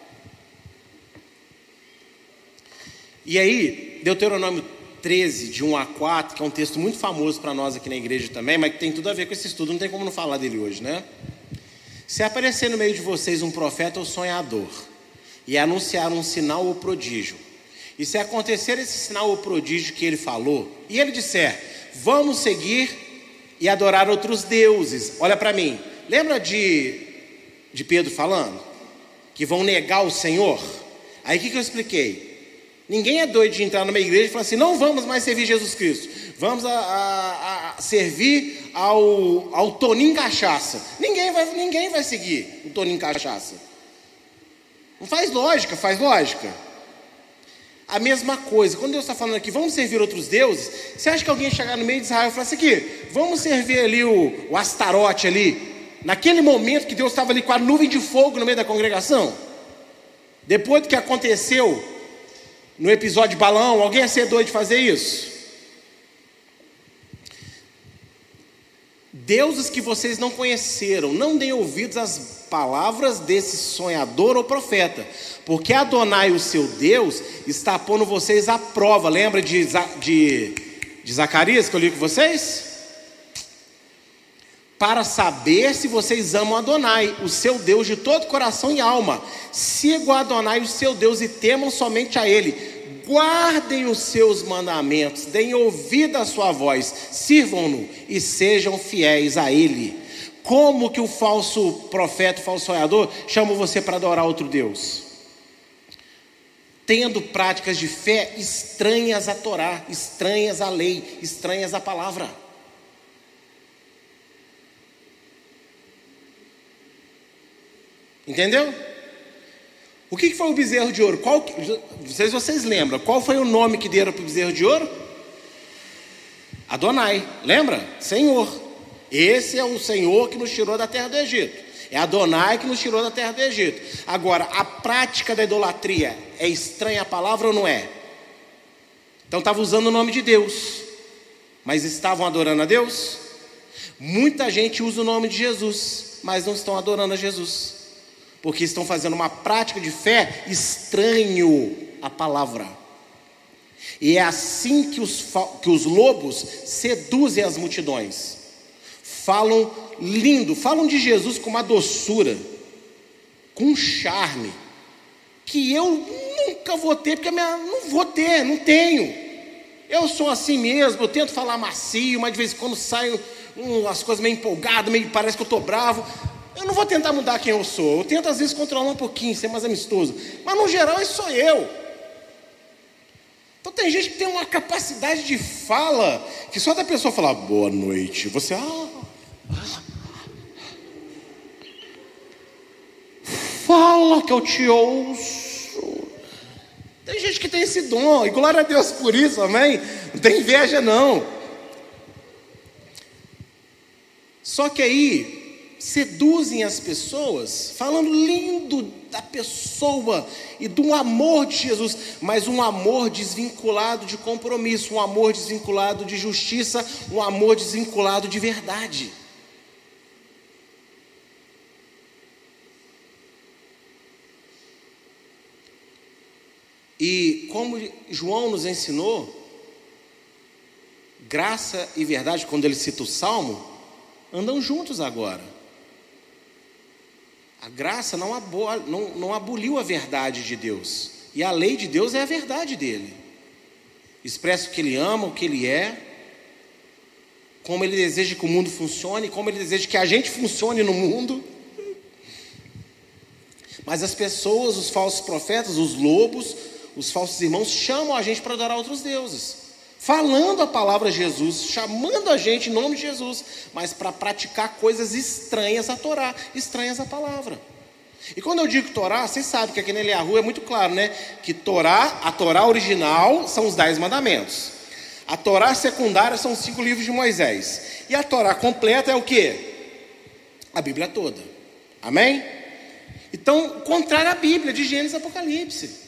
E aí, Deuteronômio 13, de 1 a 4, que é um texto muito famoso para nós aqui na igreja também, mas que tem tudo a ver com esse estudo, não tem como não falar dele hoje, né? Se aparecer no meio de vocês um profeta ou sonhador, e anunciar um sinal ou prodígio, e se acontecer esse sinal ou prodígio que ele falou, e ele disser, vamos seguir e adorar outros deuses, olha para mim, lembra de, de Pedro falando? Que vão negar o Senhor? Aí o que, que eu expliquei? Ninguém é doido de entrar numa igreja e falar assim: não vamos mais servir Jesus Cristo, vamos a, a, a servir ao, ao Toninho Cachaça. Ninguém vai, ninguém vai seguir o Toninho Cachaça. Não faz lógica, faz lógica. A mesma coisa, quando Deus está falando aqui, vamos servir outros deuses, você acha que alguém chegar no meio de Israel e falar assim: aqui, vamos servir ali o, o Astarote ali, naquele momento que Deus estava ali com a nuvem de fogo no meio da congregação? Depois do que aconteceu no episódio balão, alguém ia ser doido de fazer isso? Deuses que vocês não conheceram, não deem ouvidos às palavras desse sonhador ou profeta, porque Adonai, o seu Deus, está pondo vocês à prova. Lembra de, de, de Zacarias que eu li com vocês? Para saber se vocês amam Adonai, o seu Deus, de todo coração e alma. Sigam Adonai, o seu Deus, e temam somente a Ele guardem os seus mandamentos, deem ouvido à sua voz, sirvam-no e sejam fiéis a Ele. Como que o falso profeta, o falso sonhador, chama você para adorar outro Deus? Tendo práticas de fé estranhas a Torá, estranhas à lei, estranhas à palavra. Entendeu? O que foi o bezerro de ouro? Qual, não sei se vocês lembram. Qual foi o nome que deram para o bezerro de ouro? Adonai. Lembra? Senhor. Esse é o Senhor que nos tirou da terra do Egito. É Adonai que nos tirou da terra do Egito. Agora, a prática da idolatria é estranha a palavra ou não é? Então estava usando o nome de Deus, mas estavam adorando a Deus? Muita gente usa o nome de Jesus, mas não estão adorando a Jesus porque estão fazendo uma prática de fé estranho à palavra. E é assim que os, que os lobos seduzem as multidões. Falam lindo, falam de Jesus com uma doçura, com um charme, que eu nunca vou ter, porque minha, não vou ter, não tenho. Eu sou assim mesmo, eu tento falar macio, mas de vez em quando saio um, as coisas meio empolgado, meio parece que eu estou bravo. Eu não vou tentar mudar quem eu sou. Eu tento às vezes controlar um pouquinho, ser mais amistoso. Mas no geral, isso sou eu. Então tem gente que tem uma capacidade de fala que só da pessoa falar boa noite, você ah, fala que eu te ouço. Tem gente que tem esse dom, e glória a Deus por isso, amém? Não tem inveja não. Só que aí seduzem as pessoas, falando lindo da pessoa e do amor de Jesus, mas um amor desvinculado de compromisso, um amor desvinculado de justiça, um amor desvinculado de verdade. E como João nos ensinou, graça e verdade, quando ele cita o salmo, andam juntos agora. A graça não, abo, não, não aboliu a verdade de Deus. E a lei de Deus é a verdade dele. Expressa o que ele ama, o que ele é, como ele deseja que o mundo funcione, como ele deseja que a gente funcione no mundo. Mas as pessoas, os falsos profetas, os lobos, os falsos irmãos chamam a gente para adorar outros deuses. Falando a palavra Jesus, chamando a gente em nome de Jesus, mas para praticar coisas estranhas à Torá, estranhas à palavra. E quando eu digo Torá, vocês sabem que aqui na Eliahu é muito claro, né? Que Torá, a Torá original são os dez mandamentos. A Torá secundária são os cinco livros de Moisés. E a Torá completa é o que? A Bíblia toda. Amém? Então, contrário à Bíblia, de Gênesis e Apocalipse.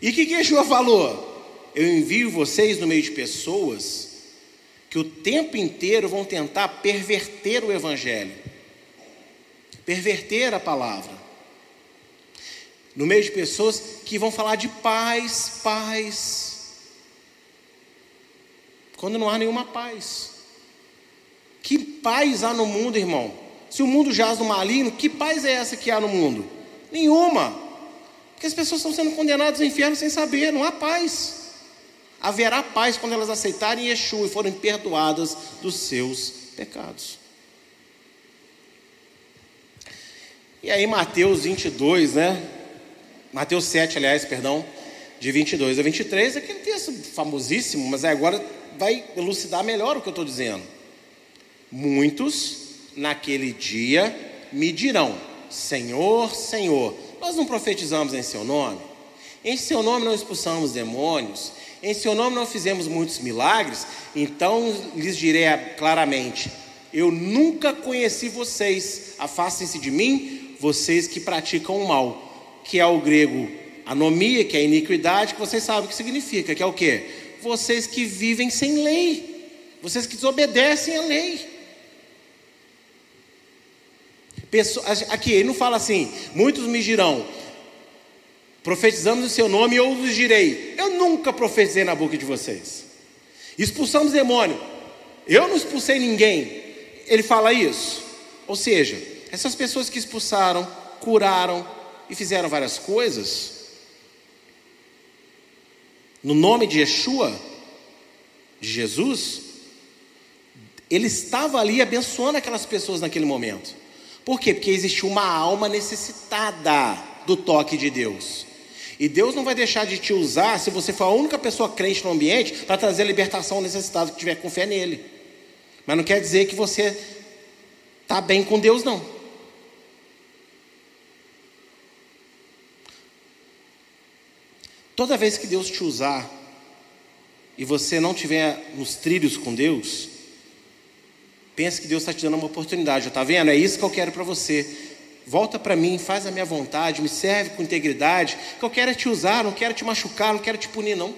E o que, que Yeshua falou? Eu envio vocês no meio de pessoas que o tempo inteiro vão tentar perverter o Evangelho, perverter a palavra. No meio de pessoas que vão falar de paz, paz, quando não há nenhuma paz. Que paz há no mundo, irmão? Se o mundo jaz no maligno, que paz é essa que há no mundo? Nenhuma. Porque as pessoas estão sendo condenadas ao inferno sem saber, não há paz. Haverá paz quando elas aceitarem Yeshua e forem perdoadas dos seus pecados. E aí, Mateus 22, né? Mateus 7, aliás, perdão, de 22 a 23, é aquele texto famosíssimo, mas agora vai elucidar melhor o que eu estou dizendo. Muitos naquele dia me dirão: Senhor, Senhor, nós não profetizamos em Seu nome? Em Seu nome não expulsamos demônios? Em Seu nome não fizemos muitos milagres? Então lhes direi claramente: Eu nunca conheci vocês, afastem-se de mim, vocês que praticam o mal, que é o grego anomia, que é iniquidade, que vocês sabem o que significa, que é o que? Vocês que vivem sem lei, vocês que desobedecem a lei. Pessoas, aqui, ele não fala assim, muitos me dirão, profetizamos o seu nome e eu os direi. Eu nunca profetizei na boca de vocês. Expulsamos demônio. Eu não expulsei ninguém. Ele fala isso. Ou seja, essas pessoas que expulsaram, curaram e fizeram várias coisas, no nome de Yeshua, de Jesus, ele estava ali abençoando aquelas pessoas naquele momento. Por quê? Porque existe uma alma necessitada do toque de Deus. E Deus não vai deixar de te usar se você for a única pessoa crente no ambiente para trazer a libertação ao necessitado que tiver com fé nele. Mas não quer dizer que você está bem com Deus, não. Toda vez que Deus te usar e você não tiver nos trilhos com Deus, Pensa que Deus está te dando uma oportunidade, está vendo? É isso que eu quero para você. Volta para mim, faz a minha vontade, me serve com integridade, que eu quero te usar, não quero te machucar, não quero te punir, não.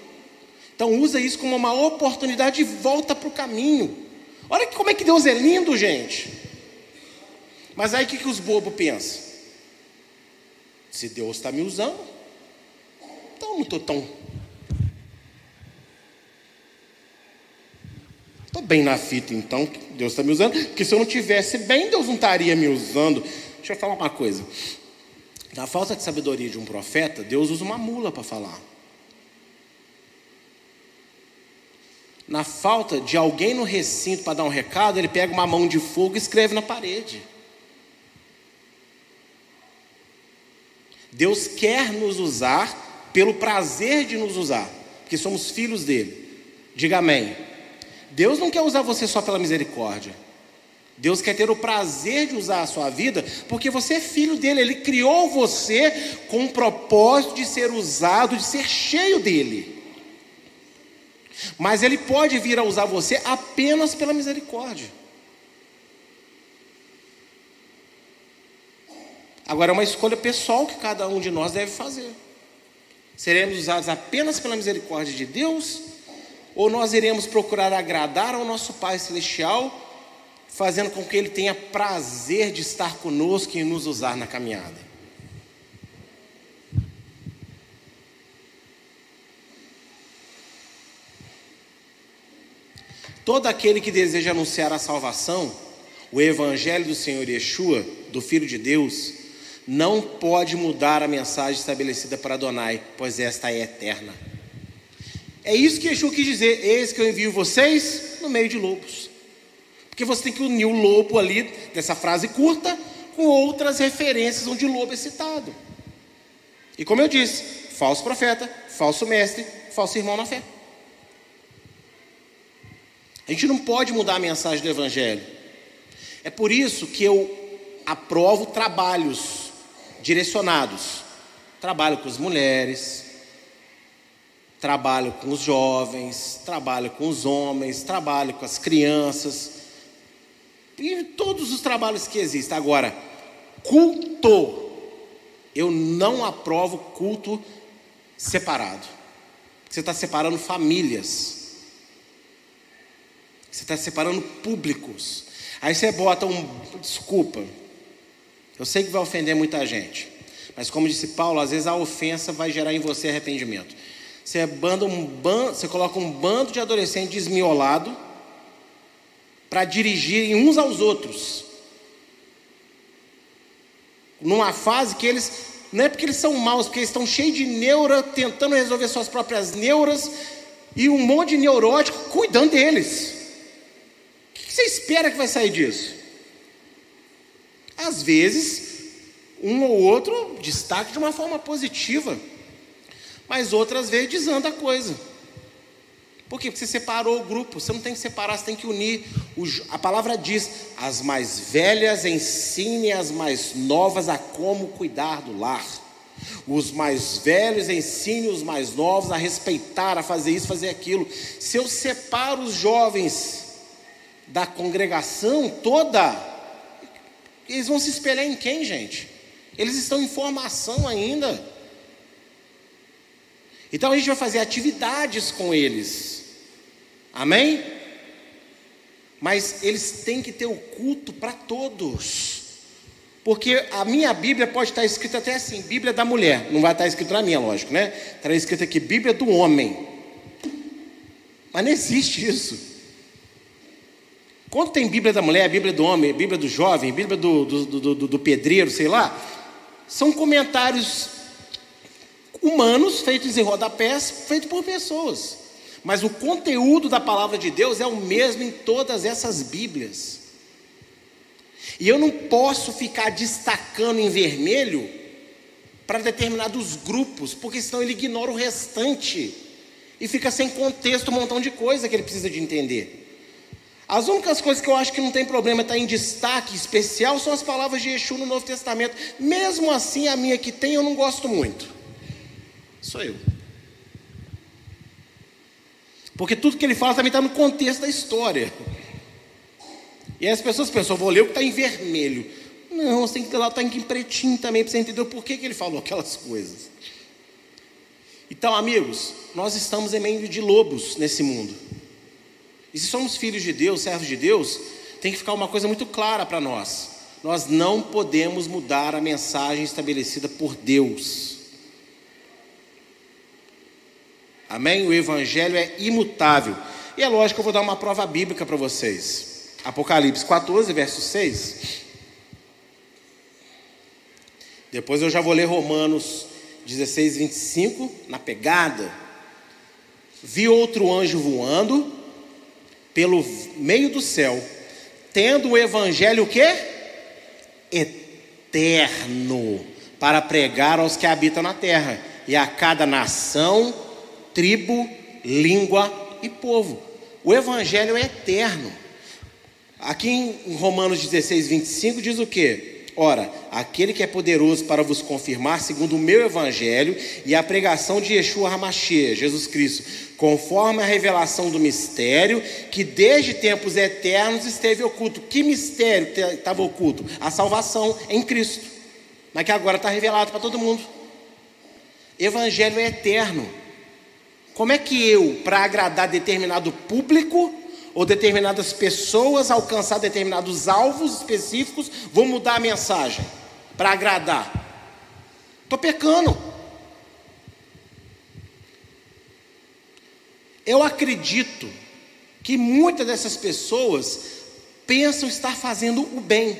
Então usa isso como uma oportunidade e volta para o caminho. Olha como é que Deus é lindo, gente. Mas aí o que, que os bobos pensam? Se Deus está me usando, então não estou tão Estou bem na fita, então, Deus está me usando. Porque se eu não tivesse bem, Deus não estaria me usando. Deixa eu falar uma coisa. Na falta de sabedoria de um profeta, Deus usa uma mula para falar. Na falta de alguém no recinto para dar um recado, ele pega uma mão de fogo e escreve na parede. Deus quer nos usar pelo prazer de nos usar, porque somos filhos dele. Diga amém. Deus não quer usar você só pela misericórdia. Deus quer ter o prazer de usar a sua vida, porque você é filho dele, ele criou você com o propósito de ser usado, de ser cheio dele. Mas ele pode vir a usar você apenas pela misericórdia. Agora é uma escolha pessoal que cada um de nós deve fazer. Seremos usados apenas pela misericórdia de Deus ou nós iremos procurar agradar ao nosso Pai Celestial, fazendo com que Ele tenha prazer de estar conosco e nos usar na caminhada? Todo aquele que deseja anunciar a salvação, o Evangelho do Senhor Yeshua, do Filho de Deus, não pode mudar a mensagem estabelecida para Adonai, pois esta é eterna. É isso que Yeshua quis dizer: eis que eu envio vocês no meio de lobos. Porque você tem que unir o lobo ali, dessa frase curta, com outras referências onde o lobo é citado. E como eu disse, falso profeta, falso mestre, falso irmão na fé. A gente não pode mudar a mensagem do Evangelho. É por isso que eu aprovo trabalhos direcionados. Trabalho com as mulheres, trabalho com os jovens, trabalho com os homens, trabalho com as crianças, e todos os trabalhos que existem. Agora, culto, eu não aprovo culto separado. Você está separando famílias. Você está separando públicos. Aí você bota um. Desculpa. Eu sei que vai ofender muita gente. Mas como disse Paulo, às vezes a ofensa vai gerar em você arrependimento. Você, banda um ban, você coloca um bando de adolescentes desmiolado para dirigirem uns aos outros. Numa fase que eles. Não é porque eles são maus, porque eles estão cheios de neura, tentando resolver suas próprias neuras, e um monte de neurótico cuidando deles. O que você espera que vai sair disso? Às vezes, um ou outro destaque de uma forma positiva, mas outras vezes desanda a coisa. Por quê? Porque você separou o grupo. Você não tem que separar, você tem que unir. A palavra diz: as mais velhas ensinem as mais novas a como cuidar do lar. Os mais velhos ensinem os mais novos a respeitar, a fazer isso, fazer aquilo. Se eu separo os jovens da congregação toda, eles vão se espelhar em quem, gente? Eles estão em formação ainda. Então a gente vai fazer atividades com eles. Amém? Mas eles têm que ter o culto para todos. Porque a minha Bíblia pode estar escrita até assim, Bíblia da mulher. Não vai estar escrito na minha, lógico, né? Estará escrito aqui, Bíblia do homem. Mas não existe isso. Quando tem Bíblia da mulher, Bíblia do homem, Bíblia do jovem, Bíblia do, do, do, do, do pedreiro, sei lá, são comentários humanos feitos em rodapés, feitos por pessoas. Mas o conteúdo da palavra de Deus é o mesmo em todas essas Bíblias. E eu não posso ficar destacando em vermelho para determinados grupos, porque senão ele ignora o restante e fica sem contexto um montão de coisa que ele precisa de entender. As únicas coisas que eu acho que não tem problema estar tá em destaque especial são as palavras de Yeshua no Novo Testamento. Mesmo assim, a minha que tem eu não gosto muito. Sou eu. Porque tudo que ele fala também está no contexto da história. E aí as pessoas pensam, vou ler o que está em vermelho. Não, você tem que ter lá, está em pretinho também, para você entender o porquê que ele falou aquelas coisas. Então, amigos, nós estamos em meio de lobos nesse mundo. E se somos filhos de Deus, servos de Deus, tem que ficar uma coisa muito clara para nós. Nós não podemos mudar a mensagem estabelecida por Deus. Amém? O Evangelho é imutável. E é lógico que eu vou dar uma prova bíblica para vocês. Apocalipse 14, verso 6. Depois eu já vou ler Romanos 16, 25, na pegada. Vi outro anjo voando pelo meio do céu, tendo o evangelho o quê? Eterno, para pregar aos que habitam na terra, e a cada nação, tribo, língua e povo. O evangelho é eterno. Aqui em Romanos 16, 25 diz o que? Ora, aquele que é poderoso para vos confirmar, segundo o meu evangelho e a pregação de Yeshua HaMashiach, Jesus Cristo, conforme a revelação do mistério que desde tempos eternos esteve oculto. Que mistério estava oculto? A salvação em Cristo, mas que agora está revelado para todo mundo. Evangelho é eterno. Como é que eu, para agradar determinado público ou determinadas pessoas, alcançar determinados alvos específicos, vou mudar a mensagem para agradar? Estou pecando. Eu acredito que muitas dessas pessoas pensam estar fazendo o bem.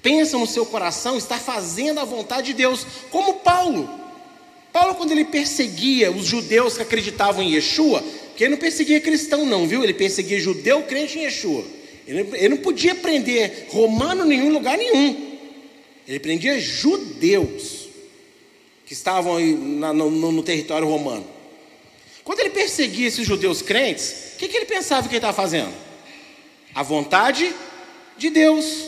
Pensam no seu coração estar fazendo a vontade de Deus, como Paulo. Paulo, quando ele perseguia os judeus que acreditavam em Yeshua, que ele não perseguia cristão, não, viu? Ele perseguia judeu crente em Yeshua. Ele, ele não podia prender romano em nenhum lugar nenhum. Ele prendia judeus que estavam no, no, no território romano. Quando ele perseguia esses judeus crentes, o que, que ele pensava que ele estava fazendo? A vontade de Deus.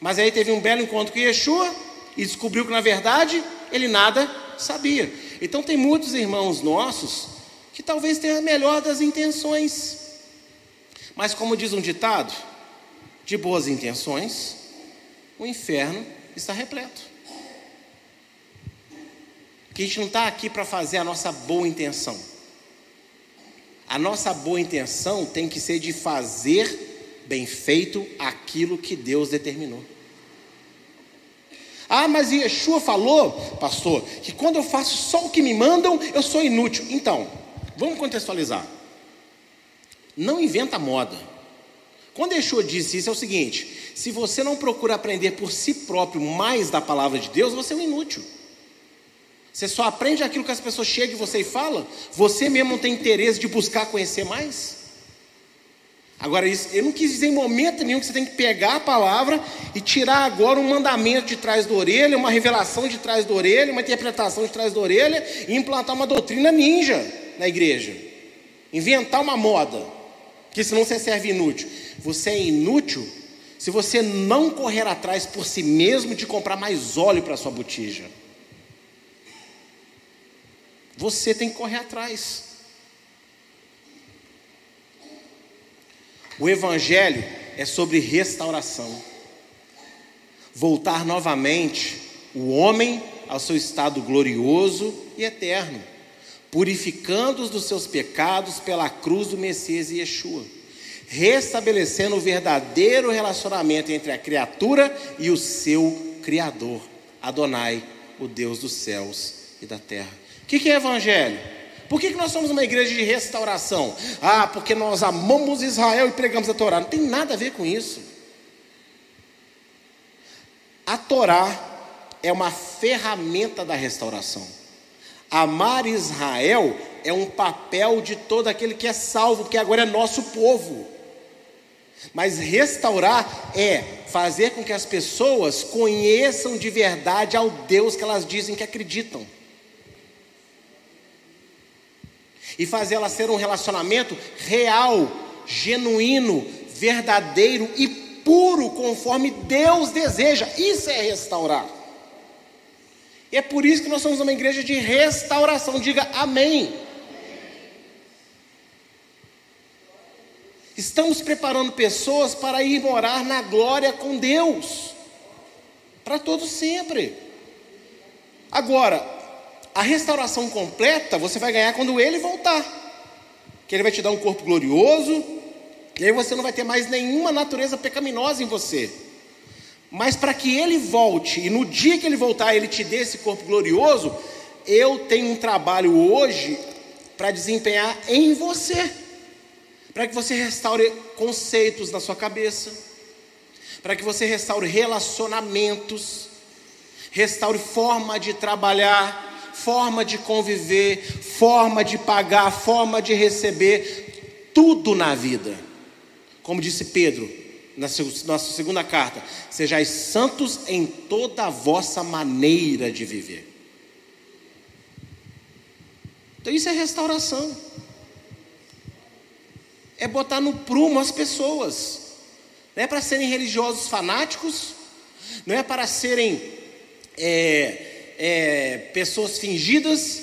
Mas aí teve um belo encontro com Yeshua e descobriu que na verdade ele nada sabia. Então tem muitos irmãos nossos que talvez tenham a melhor das intenções. Mas como diz um ditado, de boas intenções, o inferno está repleto. Que a gente não está aqui para fazer a nossa boa intenção. A nossa boa intenção tem que ser de fazer bem feito aquilo que Deus determinou. Ah, mas Yeshua falou, pastor, que quando eu faço só o que me mandam, eu sou inútil. Então, vamos contextualizar. Não inventa moda. Quando Yeshua disse isso, é o seguinte: se você não procura aprender por si próprio mais da palavra de Deus, você é um inútil. Você só aprende aquilo que as pessoas chegam e você fala, você mesmo não tem interesse de buscar conhecer mais. Agora, eu não quis dizer em momento nenhum que você tem que pegar a palavra e tirar agora um mandamento de trás da orelha, uma revelação de trás da orelha, uma interpretação de trás da orelha e implantar uma doutrina ninja na igreja. Inventar uma moda, que senão você serve inútil. Você é inútil se você não correr atrás por si mesmo de comprar mais óleo para sua botija. Você tem que correr atrás. O Evangelho é sobre restauração. Voltar novamente o homem ao seu estado glorioso e eterno, purificando-os dos seus pecados pela cruz do Messias e Yeshua, restabelecendo o verdadeiro relacionamento entre a criatura e o seu Criador, Adonai, o Deus dos céus e da terra. O que é Evangelho? Por que, que nós somos uma igreja de restauração? Ah, porque nós amamos Israel e pregamos a Torá. Não tem nada a ver com isso. A Torá é uma ferramenta da restauração. Amar Israel é um papel de todo aquele que é salvo, porque agora é nosso povo. Mas restaurar é fazer com que as pessoas conheçam de verdade ao Deus que elas dizem que acreditam. E fazer ela ser um relacionamento real, genuíno, verdadeiro e puro, conforme Deus deseja. Isso é restaurar. E é por isso que nós somos uma igreja de restauração. Diga amém. Estamos preparando pessoas para ir morar na glória com Deus, para todos sempre. Agora, a restauração completa você vai ganhar quando ele voltar. Que ele vai te dar um corpo glorioso, e aí você não vai ter mais nenhuma natureza pecaminosa em você. Mas para que ele volte, e no dia que ele voltar, ele te dê esse corpo glorioso, eu tenho um trabalho hoje para desempenhar em você, para que você restaure conceitos na sua cabeça, para que você restaure relacionamentos, restaure forma de trabalhar, forma de conviver, forma de pagar, forma de receber, tudo na vida. Como disse Pedro na nossa segunda carta: sejais santos em toda a vossa maneira de viver. Então, isso é restauração, é botar no prumo as pessoas, não é para serem religiosos fanáticos, não é para serem é, é, pessoas fingidas,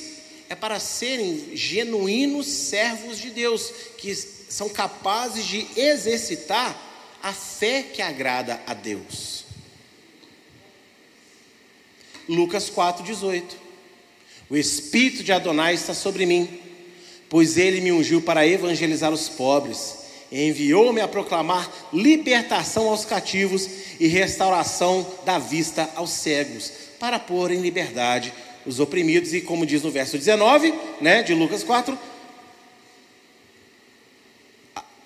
é para serem genuínos servos de Deus, que são capazes de exercitar a fé que agrada a Deus. Lucas 4,18 O Espírito de Adonai está sobre mim, pois ele me ungiu para evangelizar os pobres, enviou-me a proclamar libertação aos cativos e restauração da vista aos cegos para pôr em liberdade os oprimidos, e como diz no verso 19, né, de Lucas 4,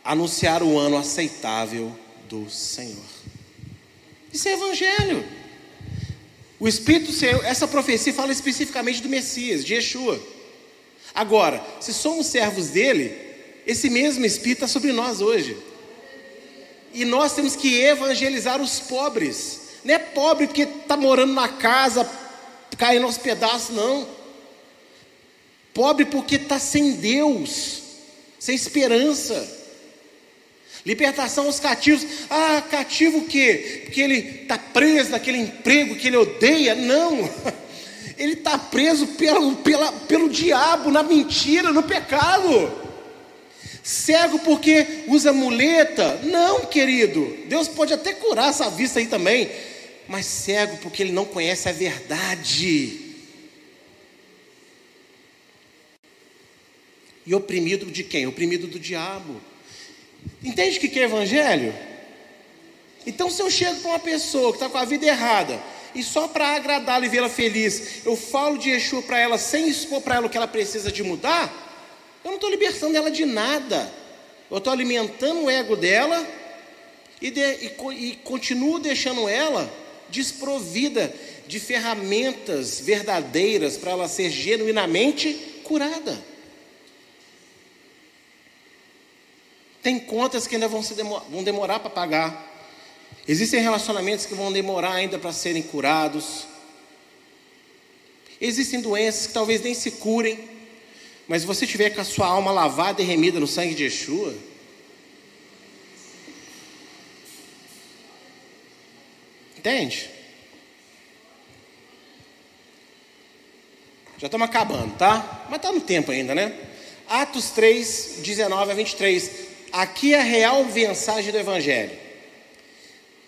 anunciar o ano aceitável do Senhor. Isso é evangelho. O Espírito Senhor, essa profecia fala especificamente do Messias, de Yeshua. Agora, se somos servos dele, esse mesmo Espírito está sobre nós hoje. E nós temos que evangelizar os pobres. Não é pobre porque está morando na casa caindo aos pedaços, não. Pobre porque está sem Deus, sem esperança. Libertação aos cativos. Ah, cativo o quê? Porque ele está preso naquele emprego que ele odeia? Não. Ele está preso pelo, pela, pelo diabo, na mentira, no pecado. Cego porque usa muleta? Não, querido. Deus pode até curar essa vista aí também. Mas cego porque ele não conhece a verdade. E oprimido de quem? Oprimido do diabo. Entende o que é evangelho? Então, se eu chego para uma pessoa que está com a vida errada, e só para agradá-la e vê-la feliz, eu falo de Yeshua para ela sem expor para ela o que ela precisa de mudar, eu não estou libertando ela de nada. Eu estou alimentando o ego dela e, de, e, e continuo deixando ela desprovida de ferramentas verdadeiras para ela ser genuinamente curada. Tem contas que ainda vão, demor vão demorar para pagar. Existem relacionamentos que vão demorar ainda para serem curados. Existem doenças que talvez nem se curem. Mas se você tiver com a sua alma lavada e remida no sangue de Yeshua, entende? Já estamos acabando, tá? Mas está no tempo ainda, né? Atos 3, 19 a 23 aqui é a real mensagem do Evangelho.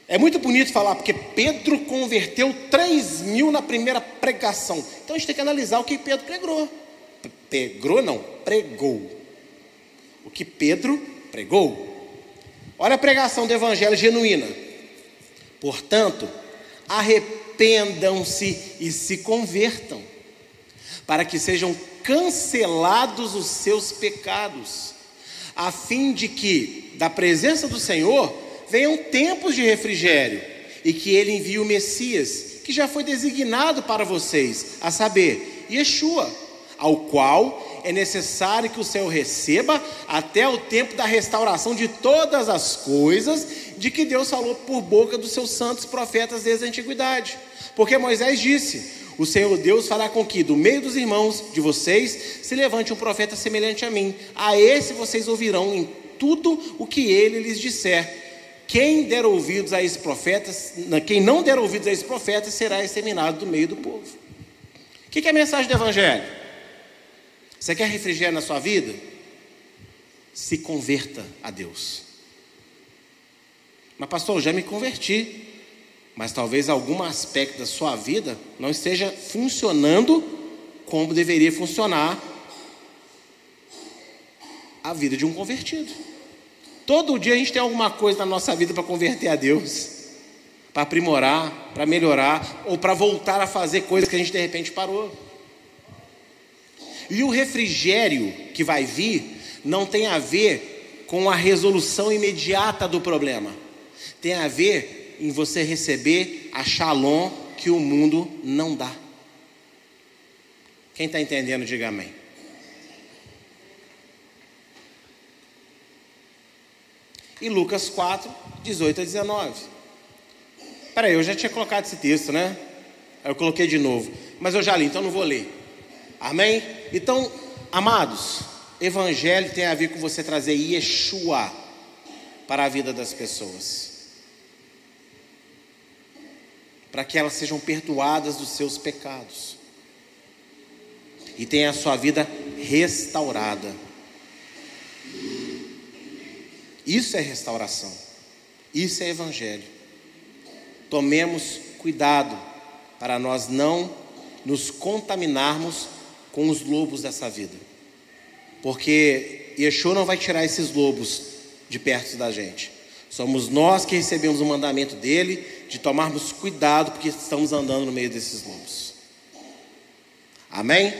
É muito bonito falar, porque Pedro converteu 3 mil na primeira pregação. Então a gente tem que analisar o que Pedro pregou. Pregou não, pregou. O que Pedro pregou. Olha a pregação do Evangelho genuína. Portanto, arrependam-se e se convertam, para que sejam cancelados os seus pecados a fim de que da presença do Senhor venham tempos de refrigério e que ele envie o Messias, que já foi designado para vocês, a saber, Yeshua, ao qual é necessário que o Senhor receba até o tempo da restauração de todas as coisas de que Deus falou por boca dos seus santos profetas desde a antiguidade. Porque Moisés disse: o Senhor Deus fará com que do meio dos irmãos de vocês se levante um profeta semelhante a mim. A esse vocês ouvirão em tudo o que ele lhes disser. Quem der ouvidos a esse profeta, quem não der ouvidos a esse profeta, será exterminado do meio do povo. O que é a mensagem do Evangelho? Você quer refrigério na sua vida? Se converta a Deus. Mas, pastor, eu já me converti mas talvez algum aspecto da sua vida não esteja funcionando como deveria funcionar a vida de um convertido. Todo dia a gente tem alguma coisa na nossa vida para converter a Deus, para aprimorar, para melhorar, ou para voltar a fazer coisas que a gente de repente parou. E o refrigério que vai vir não tem a ver com a resolução imediata do problema, tem a ver em você receber a shalom que o mundo não dá. Quem está entendendo, diga amém. E Lucas 4, 18 a 19. Peraí, eu já tinha colocado esse texto, né? Eu coloquei de novo. Mas eu já li, então não vou ler. Amém? Então, amados, evangelho tem a ver com você trazer Yeshua para a vida das pessoas para que elas sejam perdoadas dos seus pecados e tenham a sua vida restaurada. Isso é restauração, isso é evangelho. Tomemos cuidado para nós não nos contaminarmos com os lobos dessa vida, porque Yeshua não vai tirar esses lobos de perto da gente. Somos nós que recebemos o mandamento dele de tomarmos cuidado, porque estamos andando no meio desses lobos. Amém?